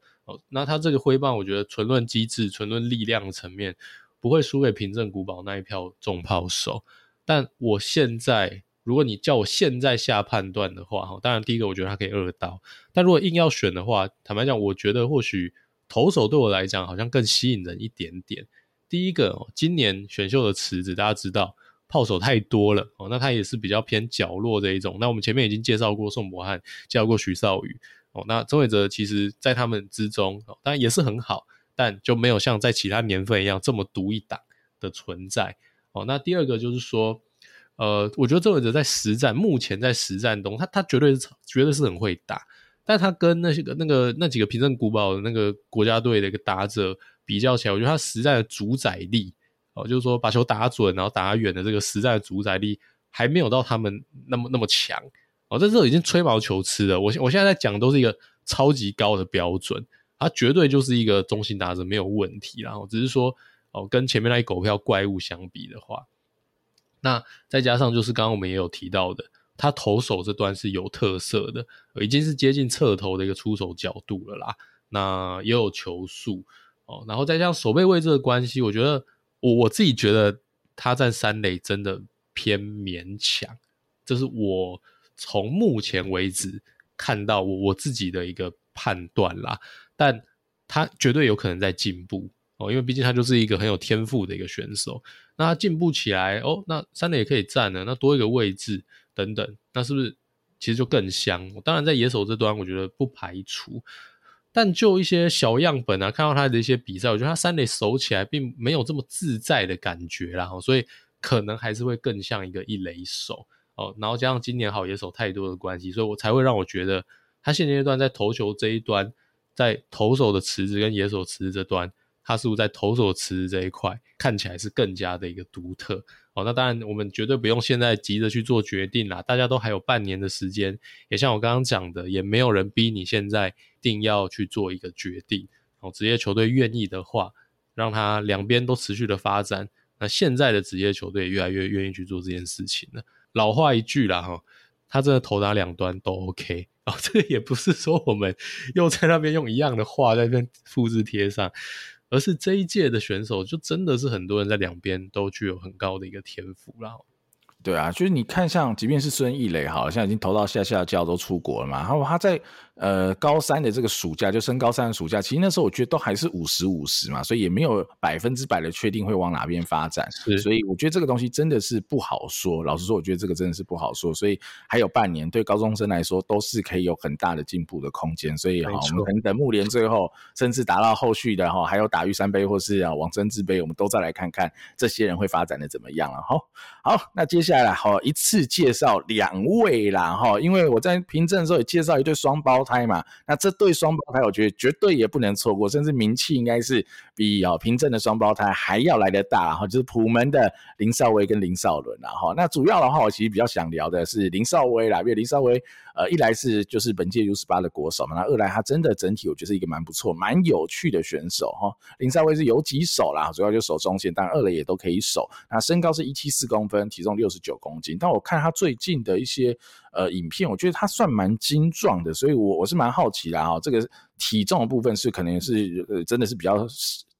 那他这个挥棒，我觉得纯论机制、纯论力量层面不会输给平镇古堡那一票重炮手，但我现在。如果你叫我现在下判断的话，哈，当然第一个我觉得他可以二刀，但如果硬要选的话，坦白讲，我觉得或许投手对我来讲好像更吸引人一点点。第一个，今年选秀的池子大家知道，炮手太多了哦，那他也是比较偏角落这一种。那我们前面已经介绍过宋博翰，介绍过许绍宇那曾伟哲其实在他们之中，当然也是很好，但就没有像在其他年份一样这么独一档的存在哦。那第二个就是说。呃，我觉得曾伟哲在实战，目前在实战中，他他绝对是绝对是很会打，但他跟那些个那个那几个平镇古堡的那个国家队的一个打者比较起来，我觉得他实战的主宰力，哦，就是说把球打准，然后打远的这个实战的主宰力还没有到他们那么那么强，哦，这时候已经吹毛求疵了。我我现在在讲都是一个超级高的标准，他绝对就是一个中型打者没有问题，然后只是说哦，跟前面那一狗票怪物相比的话。那再加上就是刚刚我们也有提到的，他投手这段是有特色的，已经是接近侧投的一个出手角度了啦。那也有球速哦，然后再加上守备位置的关系，我觉得我我自己觉得他在三垒真的偏勉强，这是我从目前为止看到我我自己的一个判断啦。但他绝对有可能在进步。哦，因为毕竟他就是一个很有天赋的一个选手，那他进步起来哦，那三垒也可以站了，那多一个位置等等，那是不是其实就更香？当然，在野手这端，我觉得不排除，但就一些小样本啊，看到他的一些比赛，我觉得他三垒守起来并没有这么自在的感觉啦，所以可能还是会更像一个一垒手哦。然后加上今年好野手太多的关系，所以我才会让我觉得他现阶段在投球这一端，在投手的池子跟野手池子这端。他似乎在投手池子这一块看起来是更加的一个独特哦。那当然，我们绝对不用现在急着去做决定啦，大家都还有半年的时间。也像我刚刚讲的，也没有人逼你现在一定要去做一个决定哦。职业球队愿意的话，让他两边都持续的发展。那现在的职业球队越来越愿意去做这件事情了。老话一句啦哈，他真的投打两端都 OK 哦。这个也不是说我们又在那边用一样的话在那边复制贴上。而是这一届的选手，就真的是很多人在两边都具有很高的一个天赋啦。对啊，就是你看，像即便是孙艺磊，好像已经投到下下教都出国了嘛，然后他在。呃，高三的这个暑假就升高三的暑假，其实那时候我觉得都还是五十五十嘛，所以也没有百分之百的确定会往哪边发展。是，所以我觉得这个东西真的是不好说。老实说，我觉得这个真的是不好说。所以还有半年，对高中生来说都是可以有很大的进步的空间。所以哈，我们可能等木联最后，甚至达到后续的哈，还有打玉山杯或是啊往真字杯，我们都再来看看这些人会发展的怎么样了。好，好，那接下来哈一次介绍两位啦哈，因为我在凭证的时候也介绍一对双胞胎嘛，那这对双胞胎，我觉得绝对也不能错过，甚至名气应该是比啊平镇的双胞胎还要来得大，然后就是普门的林少威跟林少伦，然后那主要的话，我其实比较想聊的是林少威啦，因为林少威。呃，一来是就是本届 U18 的国手嘛，那二来他真的整体我觉得是一个蛮不错、蛮有趣的选手哈。林赛威是有几手啦，主要就守中线，当然二垒也都可以守。那身高是一七四公分，体重六十九公斤。但我看他最近的一些呃影片，我觉得他算蛮精壮的，所以我我是蛮好奇的哈。这个体重的部分是可能是呃真的是比较。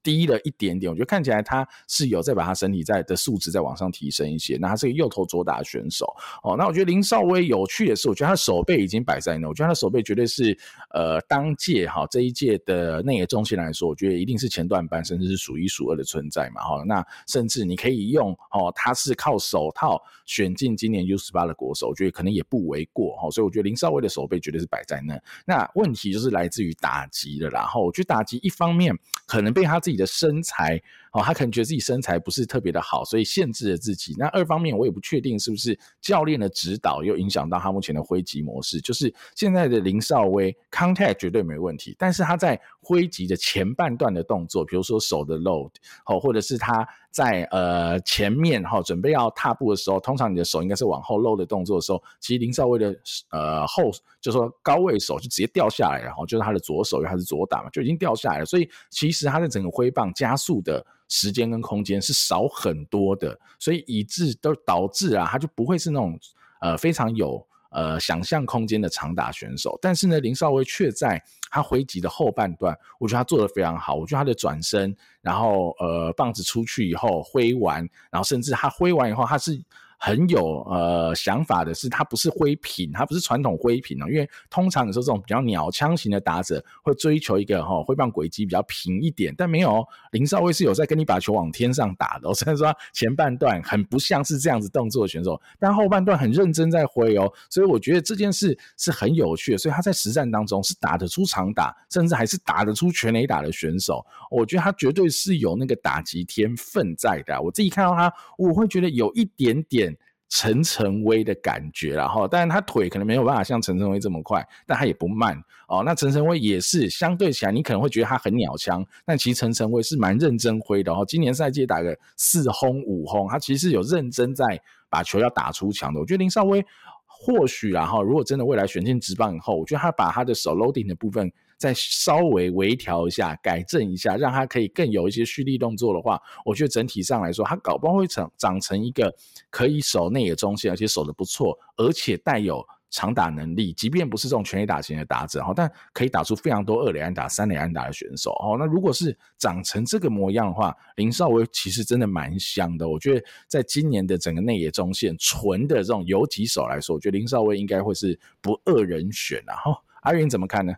低了一点点，我觉得看起来他是有在把他身体在的素质再往上提升一些。那他是个右投左打的选手哦。那我觉得林少威有趣的是，我觉得他的手背已经摆在那，我觉得他的手背绝对是呃当届哈这一届的内野中心来说，我觉得一定是前段班，甚至是数一数二的存在嘛哈。那甚至你可以用哦，他是靠手套选进今年 U 十八的国手，我觉得可能也不为过哈。所以我觉得林少威的手背绝对是摆在那。那问题就是来自于打击的啦。然后我觉得打击一方面可能被他自己你的身材哦，他可能觉得自己身材不是特别的好，所以限制了自己。那二方面我也不确定是不是教练的指导又影响到他目前的挥击模式。就是现在的林少威 contact 绝对没问题，但是他在挥击的前半段的动作，比如说手的 load，哦，或者是他。在呃前面哈，准备要踏步的时候，通常你的手应该是往后漏的动作的时候，其实林少威的呃后就说高位手就直接掉下来，然后就是他的左手，因为他是左打嘛，就已经掉下来了。所以其实他的整个挥棒加速的时间跟空间是少很多的，所以以致都导致啊，他就不会是那种呃非常有。呃，想象空间的长打选手，但是呢，林少威却在他挥击的后半段，我觉得他做得非常好。我觉得他的转身，然后呃，棒子出去以后挥完，然后甚至他挥完以后，他是。很有呃想法的是，他不是挥平，他不是传统挥平哦，因为通常你说这种比较鸟枪型的打者会追求一个哈挥棒轨迹比较平一点，但没有林少威是有在跟你把球往天上打的。[laughs] 虽然说他前半段很不像是这样子动作的选手，但后半段很认真在挥哦，所以我觉得这件事是很有趣的。所以他在实战当中是打得出长打，甚至还是打得出全垒打的选手。我觉得他绝对是有那个打击天分在的。我自己看到他，我会觉得有一点点。陈晨威的感觉，然后，当然他腿可能没有办法像陈晨威这么快，但他也不慢哦。那陈晨威也是相对起来，你可能会觉得他很鸟枪，但其实陈晨威是蛮认真挥的哦。今年赛季打个四轰五轰，他其实有认真在把球要打出墙的。我觉得林少威或许然后，如果真的未来选进职棒以后，我觉得他把他的手 loading 的部分。再稍微微调一下，改正一下，让他可以更有一些蓄力动作的话，我觉得整体上来说，他搞不好会长长成一个可以守内野中线，而且守得不错，而且带有长打能力，即便不是这种全力打型的打者哈，但可以打出非常多二垒安打、三垒安打的选手哦。那如果是长成这个模样的话，林少威其实真的蛮香的。我觉得在今年的整个内野中线纯的这种游击手来说，我觉得林少威应该会是不二人选啊。哈，阿云怎么看呢？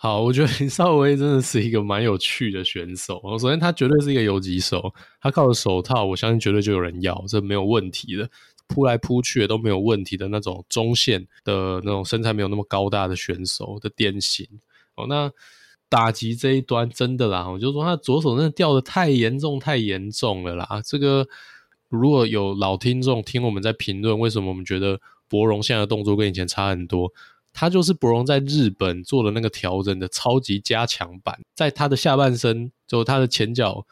好，我觉得林少威真的是一个蛮有趣的选手。首先，他绝对是一个游击手，他靠着手套，我相信绝对就有人要，这没有问题的。扑来扑去的都没有问题的那种中线的那种身材没有那么高大的选手的典型。哦，那打击这一端真的啦，我就说他左手真的掉得太严重，太严重了啦。这个如果有老听众听我们在评论，为什么我们觉得柏融现在的动作跟以前差很多？他就是柏融在日本做的那个调整的超级加强版，在他的下半身，就他的前脚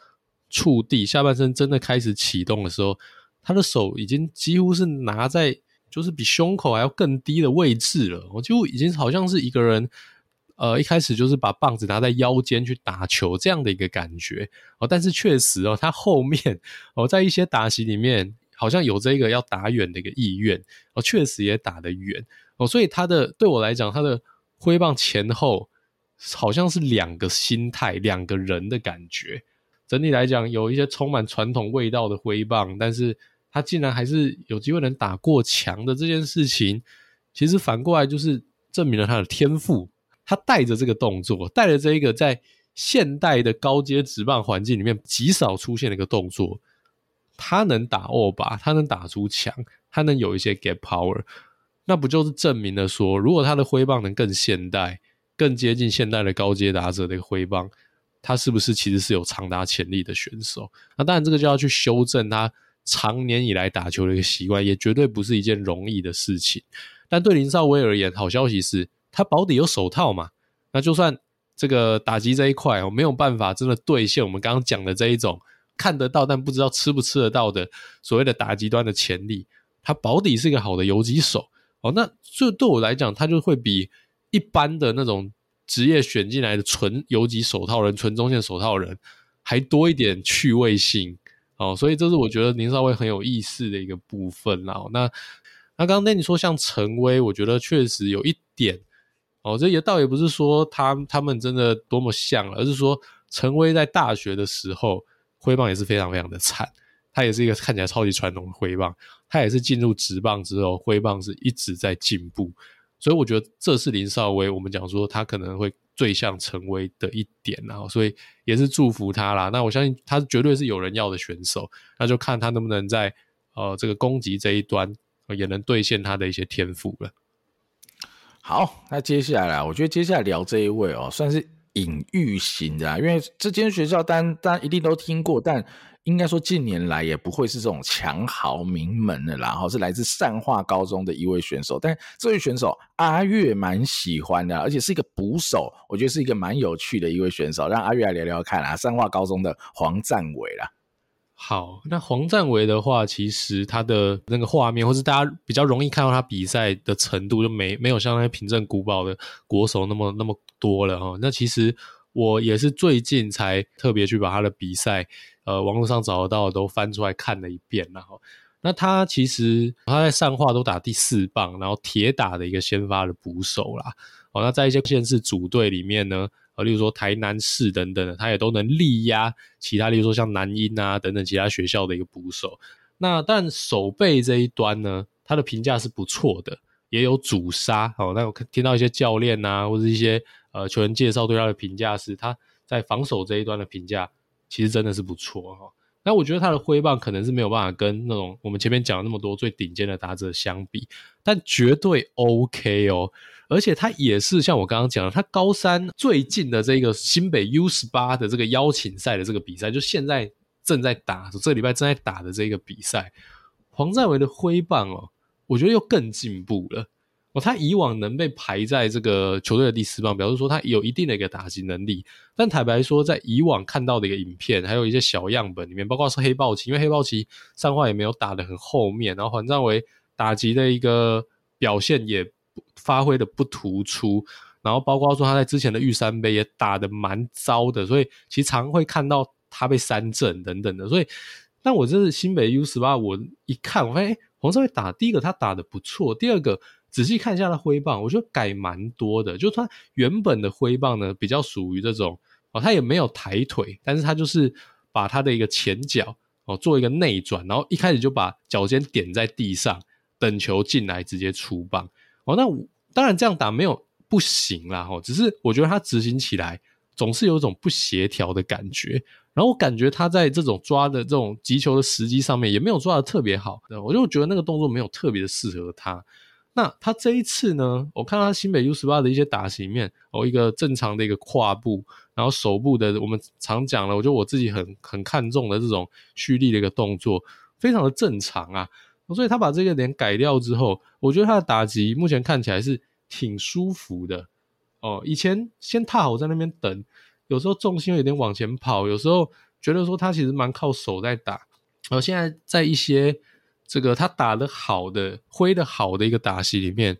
触地，下半身真的开始启动的时候，他的手已经几乎是拿在就是比胸口还要更低的位置了，我就已经好像是一个人，呃，一开始就是把棒子拿在腰间去打球这样的一个感觉。哦，但是确实哦，他后面 [laughs] 哦，在一些打席里面好像有这个要打远的一个意愿。哦，确实也打得远。哦，所以他的对我来讲，他的挥棒前后好像是两个心态、两个人的感觉。整体来讲，有一些充满传统味道的挥棒，但是他竟然还是有机会能打过墙的这件事情，其实反过来就是证明了他的天赋。他带着这个动作，带着这一个在现代的高阶职棒环境里面极少出现的一个动作，他能打握把，他能打出墙，他能有一些 get power。那不就是证明了说，如果他的挥棒能更现代、更接近现代的高阶打者的一个挥棒，他是不是其实是有长打潜力的选手？那当然，这个就要去修正他长年以来打球的一个习惯，也绝对不是一件容易的事情。但对林少威而言，好消息是他保底有手套嘛？那就算这个打击这一块哦，没有办法真的兑现我们刚刚讲的这一种看得到但不知道吃不吃得到的所谓的打击端的潜力，他保底是一个好的游击手。哦，那这对我来讲，他就会比一般的那种职业选进来的纯游击手套人、纯中线手套人还多一点趣味性哦，所以这是我觉得林少威很有意思的一个部分啦。那那刚刚那你说像陈威，我觉得确实有一点哦，这也倒也不是说他他们真的多么像，而是说陈威在大学的时候挥棒也是非常非常的惨。他也是一个看起来超级传统的挥棒，他也是进入职棒之后，挥棒是一直在进步，所以我觉得这是林少威，我们讲说他可能会最像陈威的一点，然后所以也是祝福他啦。那我相信他绝对是有人要的选手，那就看他能不能在呃这个攻击这一端也能兑现他的一些天赋了。好，那接下来我觉得接下来聊这一位哦，算是。隐喻型的，因为这间学校单单一定都听过，但应该说近年来也不会是这种强豪名门的啦，然后是来自善化高中的一位选手，但这位选手阿月蛮喜欢的，而且是一个捕手，我觉得是一个蛮有趣的一位选手，让阿月来聊聊看啊，善化高中的黄占伟啦。好，那黄占纬的话，其实他的那个画面，或是大家比较容易看到他比赛的程度，就没没有像那些平镇古堡的国手那么那么多了哈。那其实我也是最近才特别去把他的比赛，呃，网络上找得到的都翻出来看了一遍，然后，那他其实他在善化都打第四棒，然后铁打的一个先发的捕手啦。哦，那在一些县市组队里面呢。啊，例如说台南市等等的，他也都能力压其他，例如说像南英啊等等其他学校的一个捕手。那但守备这一端呢，他的评价是不错的，也有主杀。哦，那我听到一些教练啊，或者一些呃球员介绍对他的评价是，他在防守这一端的评价其实真的是不错哈。那我觉得他的挥棒可能是没有办法跟那种我们前面讲了那么多最顶尖的打者相比，但绝对 OK 哦。而且他也是像我刚刚讲的，他高三最近的这个新北 U 十八的这个邀请赛的这个比赛，就现在正在打，这个礼拜正在打的这个比赛，黄占纬的挥棒哦，我觉得又更进步了他以往能被排在这个球队的第四棒，表示说他有一定的一个打击能力。但坦白说，在以往看到的一个影片，还有一些小样本里面，包括是黑豹旗，因为黑豹旗上话也没有打得很后面，然后黄占纬打击的一个表现也。发挥的不突出，然后包括说他在之前的玉山杯也打得蛮糟的，所以其实常会看到他被三振等等的。所以，但我这是新北 U 十八，我一看，我发现诶黄占纬打第一个他打得不错，第二个仔细看一下他挥棒，我觉得改蛮多的。就是他原本的挥棒呢，比较属于这种哦，他也没有抬腿，但是他就是把他的一个前脚哦做一个内转，然后一开始就把脚尖点在地上，等球进来直接出棒。哦，那当然这样打没有不行啦，吼，只是我觉得他执行起来总是有一种不协调的感觉，然后我感觉他在这种抓的这种击球的时机上面也没有抓得特别好，我就觉得那个动作没有特别的适合他。那他这一次呢，我看他新北 U 十八的一些打击面，哦，一个正常的一个跨步，然后手部的我们常讲了，我觉得我自己很很看重的这种蓄力的一个动作，非常的正常啊。所以他把这个点改掉之后，我觉得他的打击目前看起来是挺舒服的哦。以前先踏好在那边等，有时候重心有点往前跑，有时候觉得说他其实蛮靠手在打。然后现在在一些这个他打得好的、挥得好的一个打击里面，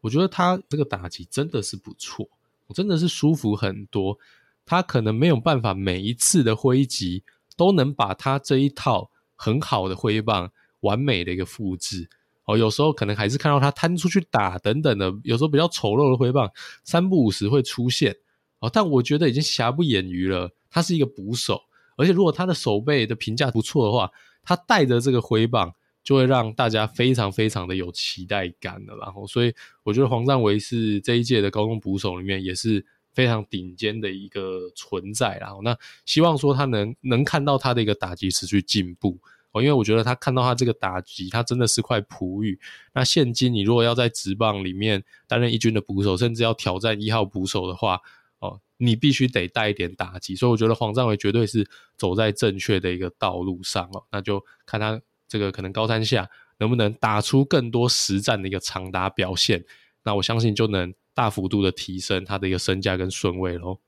我觉得他这个打击真的是不错，真的是舒服很多。他可能没有办法每一次的挥击都能把他这一套很好的挥棒。完美的一个复制哦，有时候可能还是看到他摊出去打等等的，有时候比较丑陋的挥棒三不五时会出现哦，但我觉得已经瑕不掩瑜了。他是一个捕手，而且如果他的手背的评价不错的话，他带着这个挥棒就会让大家非常非常的有期待感的。然后，所以我觉得黄占维是这一届的高中捕手里面也是非常顶尖的一个存在。然后，那希望说他能能看到他的一个打击持续进步哦。因为我觉得他看到他这个打击，他真的是块璞玉。那现今你如果要在职棒里面担任一军的捕手，甚至要挑战一号捕手的话，哦，你必须得带一点打击。所以我觉得黄占纬绝对是走在正确的一个道路上哦。那就看他这个可能高三下能不能打出更多实战的一个长达表现。那我相信就能大幅度的提升他的一个身价跟顺位喽。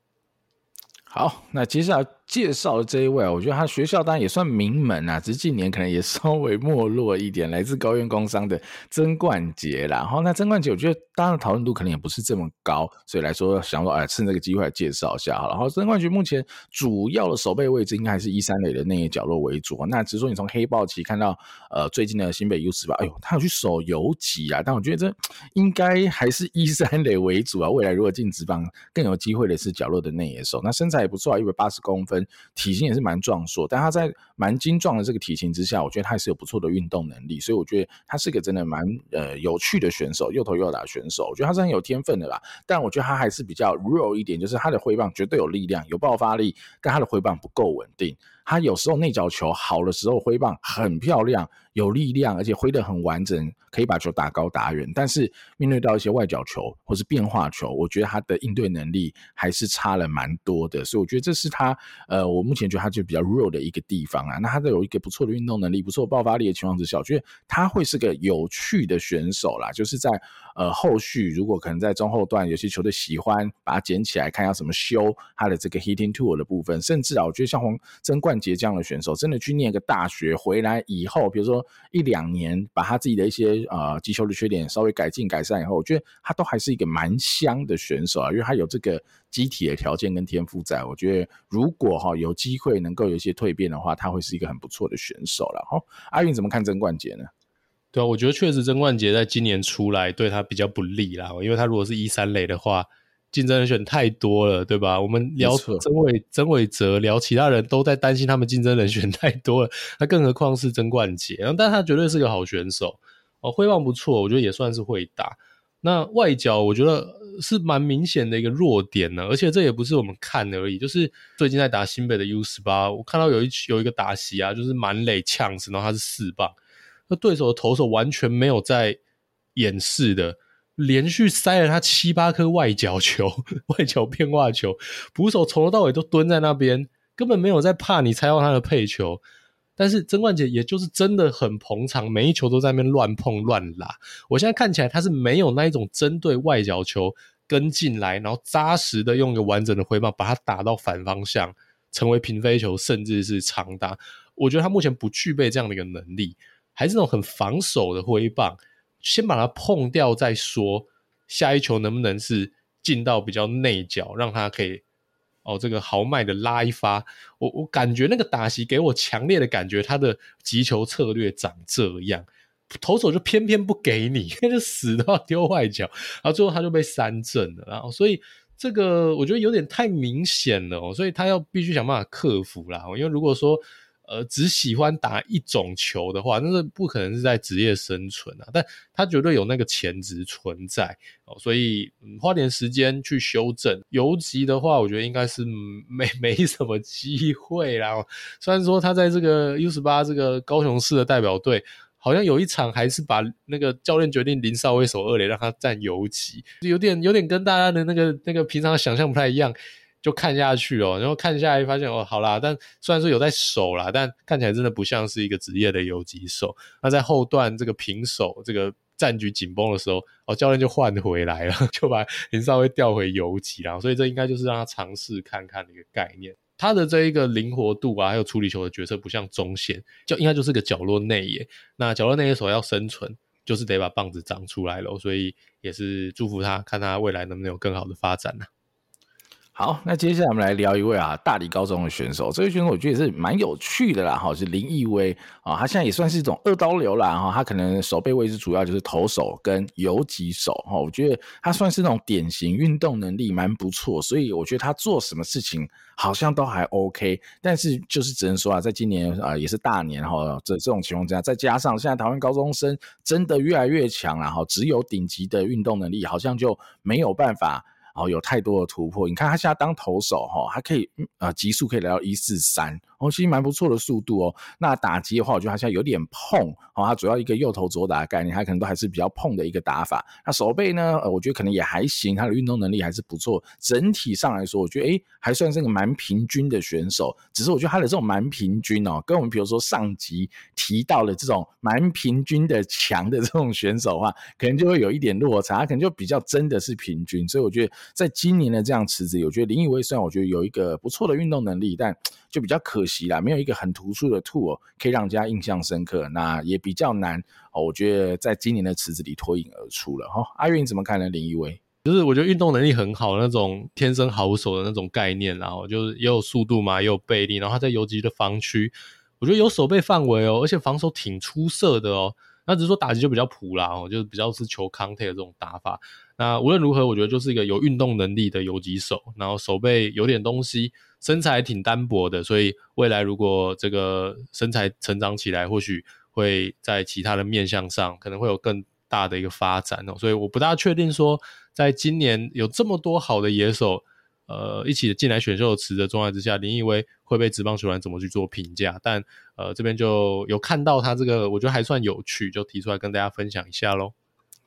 好，那接下来介绍的这一位啊，我觉得他学校当然也算名门啊，只是近年可能也稍微没落一点。来自高苑工商的曾冠杰啦，然后那曾冠杰，我觉得当然讨论度可能也不是这么高，所以来说想说，哎，趁这个机会来介绍一下好了。然后曾冠杰目前主要的守备位置应该还是一三垒的内野角落为主。那只是说你从黑豹旗看到，呃，最近的新北 U 十八，哎呦，他有去守游击啊，但我觉得这应该还是一三垒为主啊。未来如果进职棒，更有机会的是角落的内野手。那身材。也不错啊，一百八十公分，体型也是蛮壮硕。但他在蛮精壮的这个体型之下，我觉得他还是有不错的运动能力。所以我觉得他是个真的蛮呃有趣的选手，又投又打选手。我觉得他是很有天分的啦。但我觉得他还是比较 real 一点，就是他的挥棒绝对有力量、有爆发力，但他的挥棒不够稳定。他有时候内角球好的时候挥棒很漂亮。有力量，而且挥得很完整，可以把球打高打远。但是面对到一些外角球或是变化球，我觉得他的应对能力还是差了蛮多的。所以我觉得这是他，呃，我目前觉得他就比较弱的一个地方啊。那他都有一个不错的运动能力、不错爆发力的情况之下，我觉得他会是个有趣的选手啦。就是在呃后续，如果可能在中后段，有些球队喜欢把它捡起来，看要怎么修他的这个 hitting tool 的部分。甚至啊，我觉得像黄曾冠杰这样的选手，真的去念个大学回来以后，比如说。一两年把他自己的一些呃击球的缺点稍微改进改善以后，我觉得他都还是一个蛮香的选手啊，因为他有这个机体的条件跟天赋在。我觉得如果哈有机会能够有一些蜕变的话，他会是一个很不错的选手了。哈，阿运怎么看曾冠杰呢？对啊，我觉得确实曾冠杰在今年出来对他比较不利啦，因为他如果是一三垒的话。竞争人选太多了，对吧？我们聊曾伟、曾伟哲，聊其他人都在担心他们竞争人选太多了，那更何况是曾冠杰？然后，但他绝对是个好选手哦，挥棒不错，我觉得也算是会打。那外角我觉得是蛮明显的一个弱点呢，而且这也不是我们看而已，就是最近在打新北的 U 十八，我看到有一有一个打席啊，就是满垒呛死，然后他是四棒，那对手的投手完全没有在掩饰的。连续塞了他七八颗外角球、[laughs] 外角变化球，捕手从头到尾都蹲在那边，根本没有在怕你猜到他的配球。但是曾冠杰也就是真的很捧场，每一球都在那边乱碰乱拉。我现在看起来他是没有那一种针对外角球跟进来，然后扎实的用一个完整的挥棒把它打到反方向，成为平飞球，甚至是长打。我觉得他目前不具备这样的一个能力，还是那种很防守的挥棒。先把它碰掉再说，下一球能不能是进到比较内角，让他可以哦这个豪迈的拉一发。我我感觉那个打席给我强烈的感觉，他的击球策略长这样，投手就偏偏不给你，[laughs] 就死都要丢外角，然后最后他就被三振了。然后所以这个我觉得有点太明显了，所以他要必须想办法克服啦。因为如果说呃，只喜欢打一种球的话，那是不可能是在职业生存啊。但他绝对有那个潜质存在哦，所以、花点时间去修正。游击的话，我觉得应该是没没什么机会啦。虽然说他在这个 U 十八这个高雄市的代表队，好像有一场还是把那个教练决定林少威守二垒，让他站游击，有点有点跟大家的那个那个平常想象不太一样。就看下去哦，然后看下来发现哦，好啦，但虽然说有在守啦，但看起来真的不像是一个职业的游击手。那在后段这个平手，这个战局紧绷的时候，哦，教练就换回来了，[laughs] 就把林少威调回游击啦。所以这应该就是让他尝试看看的一个概念。他的这一个灵活度啊，还有处理球的角色不像中线，就应该就是个角落内野。那角落内野手要生存，就是得把棒子长出来了。所以也是祝福他，看他未来能不能有更好的发展呢、好，那接下来我们来聊一位啊，大理高中的选手。这位选手我觉得也是蛮有趣的啦，哈，是林奕威啊，他现在也算是一种二刀流啦，哈，他可能守备位置主要就是投手跟游击手，哈，我觉得他算是那种典型运动能力蛮不错，所以我觉得他做什么事情好像都还 OK。但是就是只能说啊，在今年啊也是大年哈，这这种情况之下，再加上现在台湾高中生真的越来越强了，哈，只有顶级的运动能力好像就没有办法。哦，有太多的突破。你看他现在当投手，哈，他可以，呃，极速可以来到一四三。哦，其实蛮不错的速度哦。那打击的话，我觉得他现在有点碰哦。他主要一个右投左打的概念，他可能都还是比较碰的一个打法。那手背呢，呃，我觉得可能也还行，他的运动能力还是不错。整体上来说，我觉得诶，还算是个蛮平均的选手。只是我觉得他的这种蛮平均哦，跟我们比如说上集提到的这种蛮平均的强的这种选手的话，可能就会有一点落差。他可能就比较真的是平均。所以我觉得在今年的这样池子，我觉得林奕威虽然我觉得有一个不错的运动能力，但就比较可惜啦，没有一个很突出的 tool 可以让人家印象深刻，那也比较难哦。我觉得在今年的池子里脱颖而出了哈。阿运怎么看呢？林一威就是我觉得运动能力很好，那种天生好手的那种概念，然后就是也有速度嘛，也有背力，然后他在游击的防区，我觉得有守备范围哦，而且防守挺出色的哦。那只是说打击就比较普啦，哦，就是比较是求 county 的这种打法。那无论如何，我觉得就是一个有运动能力的游击手，然后手背有点东西。身材挺单薄的，所以未来如果这个身材成长起来，或许会在其他的面向上可能会有更大的一个发展哦。所以我不大确定说，在今年有这么多好的野手，呃一起进来选秀池的状态之下，林奕威会被职棒球员怎么去做评价？但呃这边就有看到他这个，我觉得还算有趣，就提出来跟大家分享一下喽。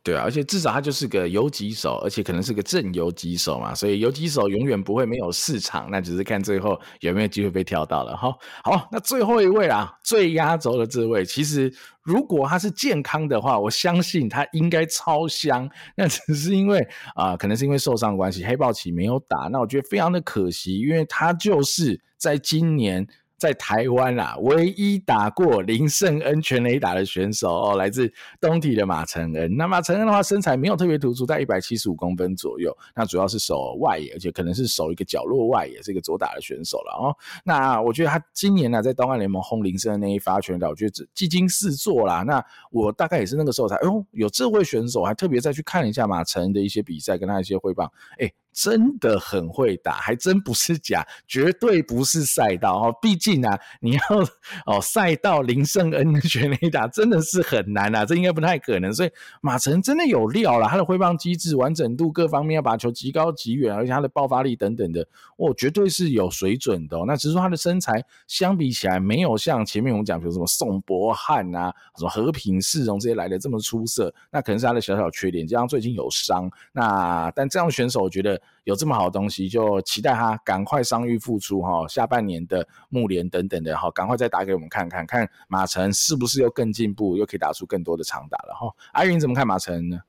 对啊，而且至少他就是个游击手，而且可能是个正游击手嘛，所以游击手永远不会没有市场，那只是看最后有没有机会被挑到了哈。好，那最后一位啊，最压轴的这位，其实如果他是健康的话，我相信他应该超香。那只是因为啊、可能是因为受伤关系，黑豹旗没有打，那我觉得非常的可惜，因为他就是在今年。在台湾啦，唯一打过林胜恩全垒打的选手哦，来自东体的马承恩。那马承恩的话，身材没有特别突出，在一百七十五公分左右。那主要是守外野，而且可能是守一个角落外野，是一个左打的选手了哦。那我觉得他今年呢，在东岸联盟轰林胜恩那一发全垒打，我觉得技惊四座啦。那我大概也是那个时候才，哎，有这位选手，还特别再去看一下马承恩的一些比赛，跟他一些汇报，哎。真的很会打，还真不是假，绝对不是赛道哦。毕竟啊，你要 [laughs] 哦赛道林胜恩的全垒打真的是很难啊，这应该不太可能。所以马晨真的有料啦，他的挥棒机制、完整度各方面要把球极高极远，而且他的爆发力等等的，哦，绝对是有水准的哦。那只是说他的身材相比起来没有像前面我们讲，比如什么宋博翰啊、什么和平世荣这些来的这么出色，那可能是他的小小缺点，加上最近有伤。那但这样的选手，我觉得。有这么好的东西，就期待他赶快伤愈复出哈，下半年的木联等等的哈，赶快再打给我们看看，看马承是不是又更进步，又可以打出更多的长打了哈。阿云怎么看马承呢？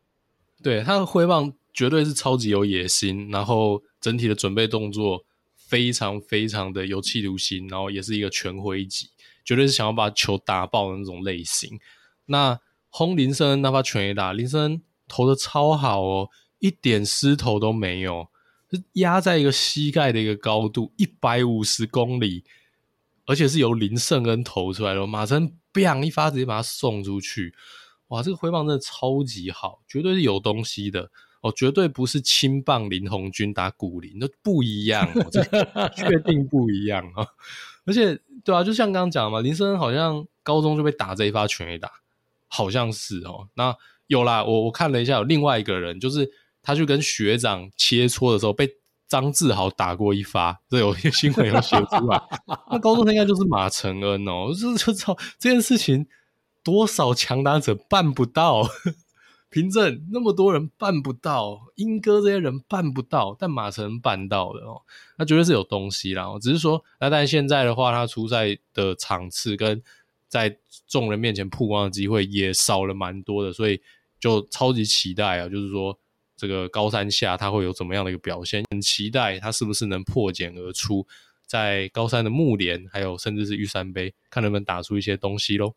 对，他的挥棒绝对是超级有野心，然后整体的准备动作非常非常的有企图心，然后也是一个全挥击，绝对是想要把球打爆的那种类型。那轰林森那发全垒打，林森投的超好哦，一点失投都没有。是压在一个膝盖的一个高度，一百五十公里，而且是由林胜恩投出来的。马承砰一发直接把他送出去，哇！这个挥棒真的超级好，绝对是有东西的哦，绝对不是青棒林红军打古林，那不一样，确定不一样啊！[laughs] 而且，对啊，就像刚刚讲嘛，林胜恩好像高中就被打这一发全垒打，好像是哦。那有啦，我我看了一下，有另外一个人就是。他去跟学长切磋的时候，被张志豪打过一发，这有些 [laughs] 新闻有写出来。[laughs] 那高中生应该就是马承恩哦，就就知道这件事情多少强打者办不到，[laughs] 凭证那么多人办不到，英哥这些人办不到，但马承恩办到了哦，那绝对是有东西啦。只是说，那但现在的话，他出赛的场次跟在众人面前曝光的机会也少了蛮多的，所以就超级期待啊，就是说。这个高山下它会有怎么样的一个表现？很期待它是不是能破茧而出，在高山的木联，还有甚至是玉山杯，看能不能打出一些东西喽。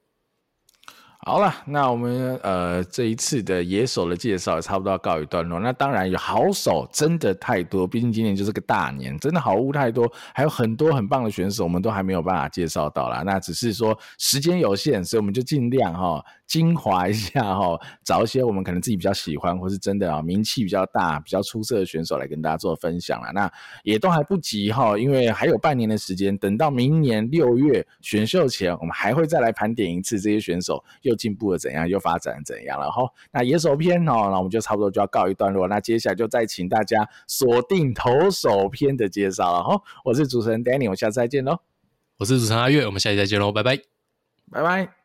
好了，那我们呃这一次的野手的介绍也差不多告一段落。那当然有好手真的太多，毕竟今年就是个大年，真的好物太多，还有很多很棒的选手，我们都还没有办法介绍到啦。那只是说时间有限，所以我们就尽量哈。精华一下哈，找一些我们可能自己比较喜欢，或是真的啊名气比较大、比较出色的选手来跟大家做分享啦。那也都还不急哈，因为还有半年的时间，等到明年六月选秀前，我们还会再来盘点一次这些选手又进步了怎样，又发展怎样了哈。那野手篇哦，那我们就差不多就要告一段落。那接下来就再请大家锁定投手篇的介绍了哈。我是主持人 Danny，我下次再见喽。我是主持人阿月，我们下期再见喽，拜拜，拜拜。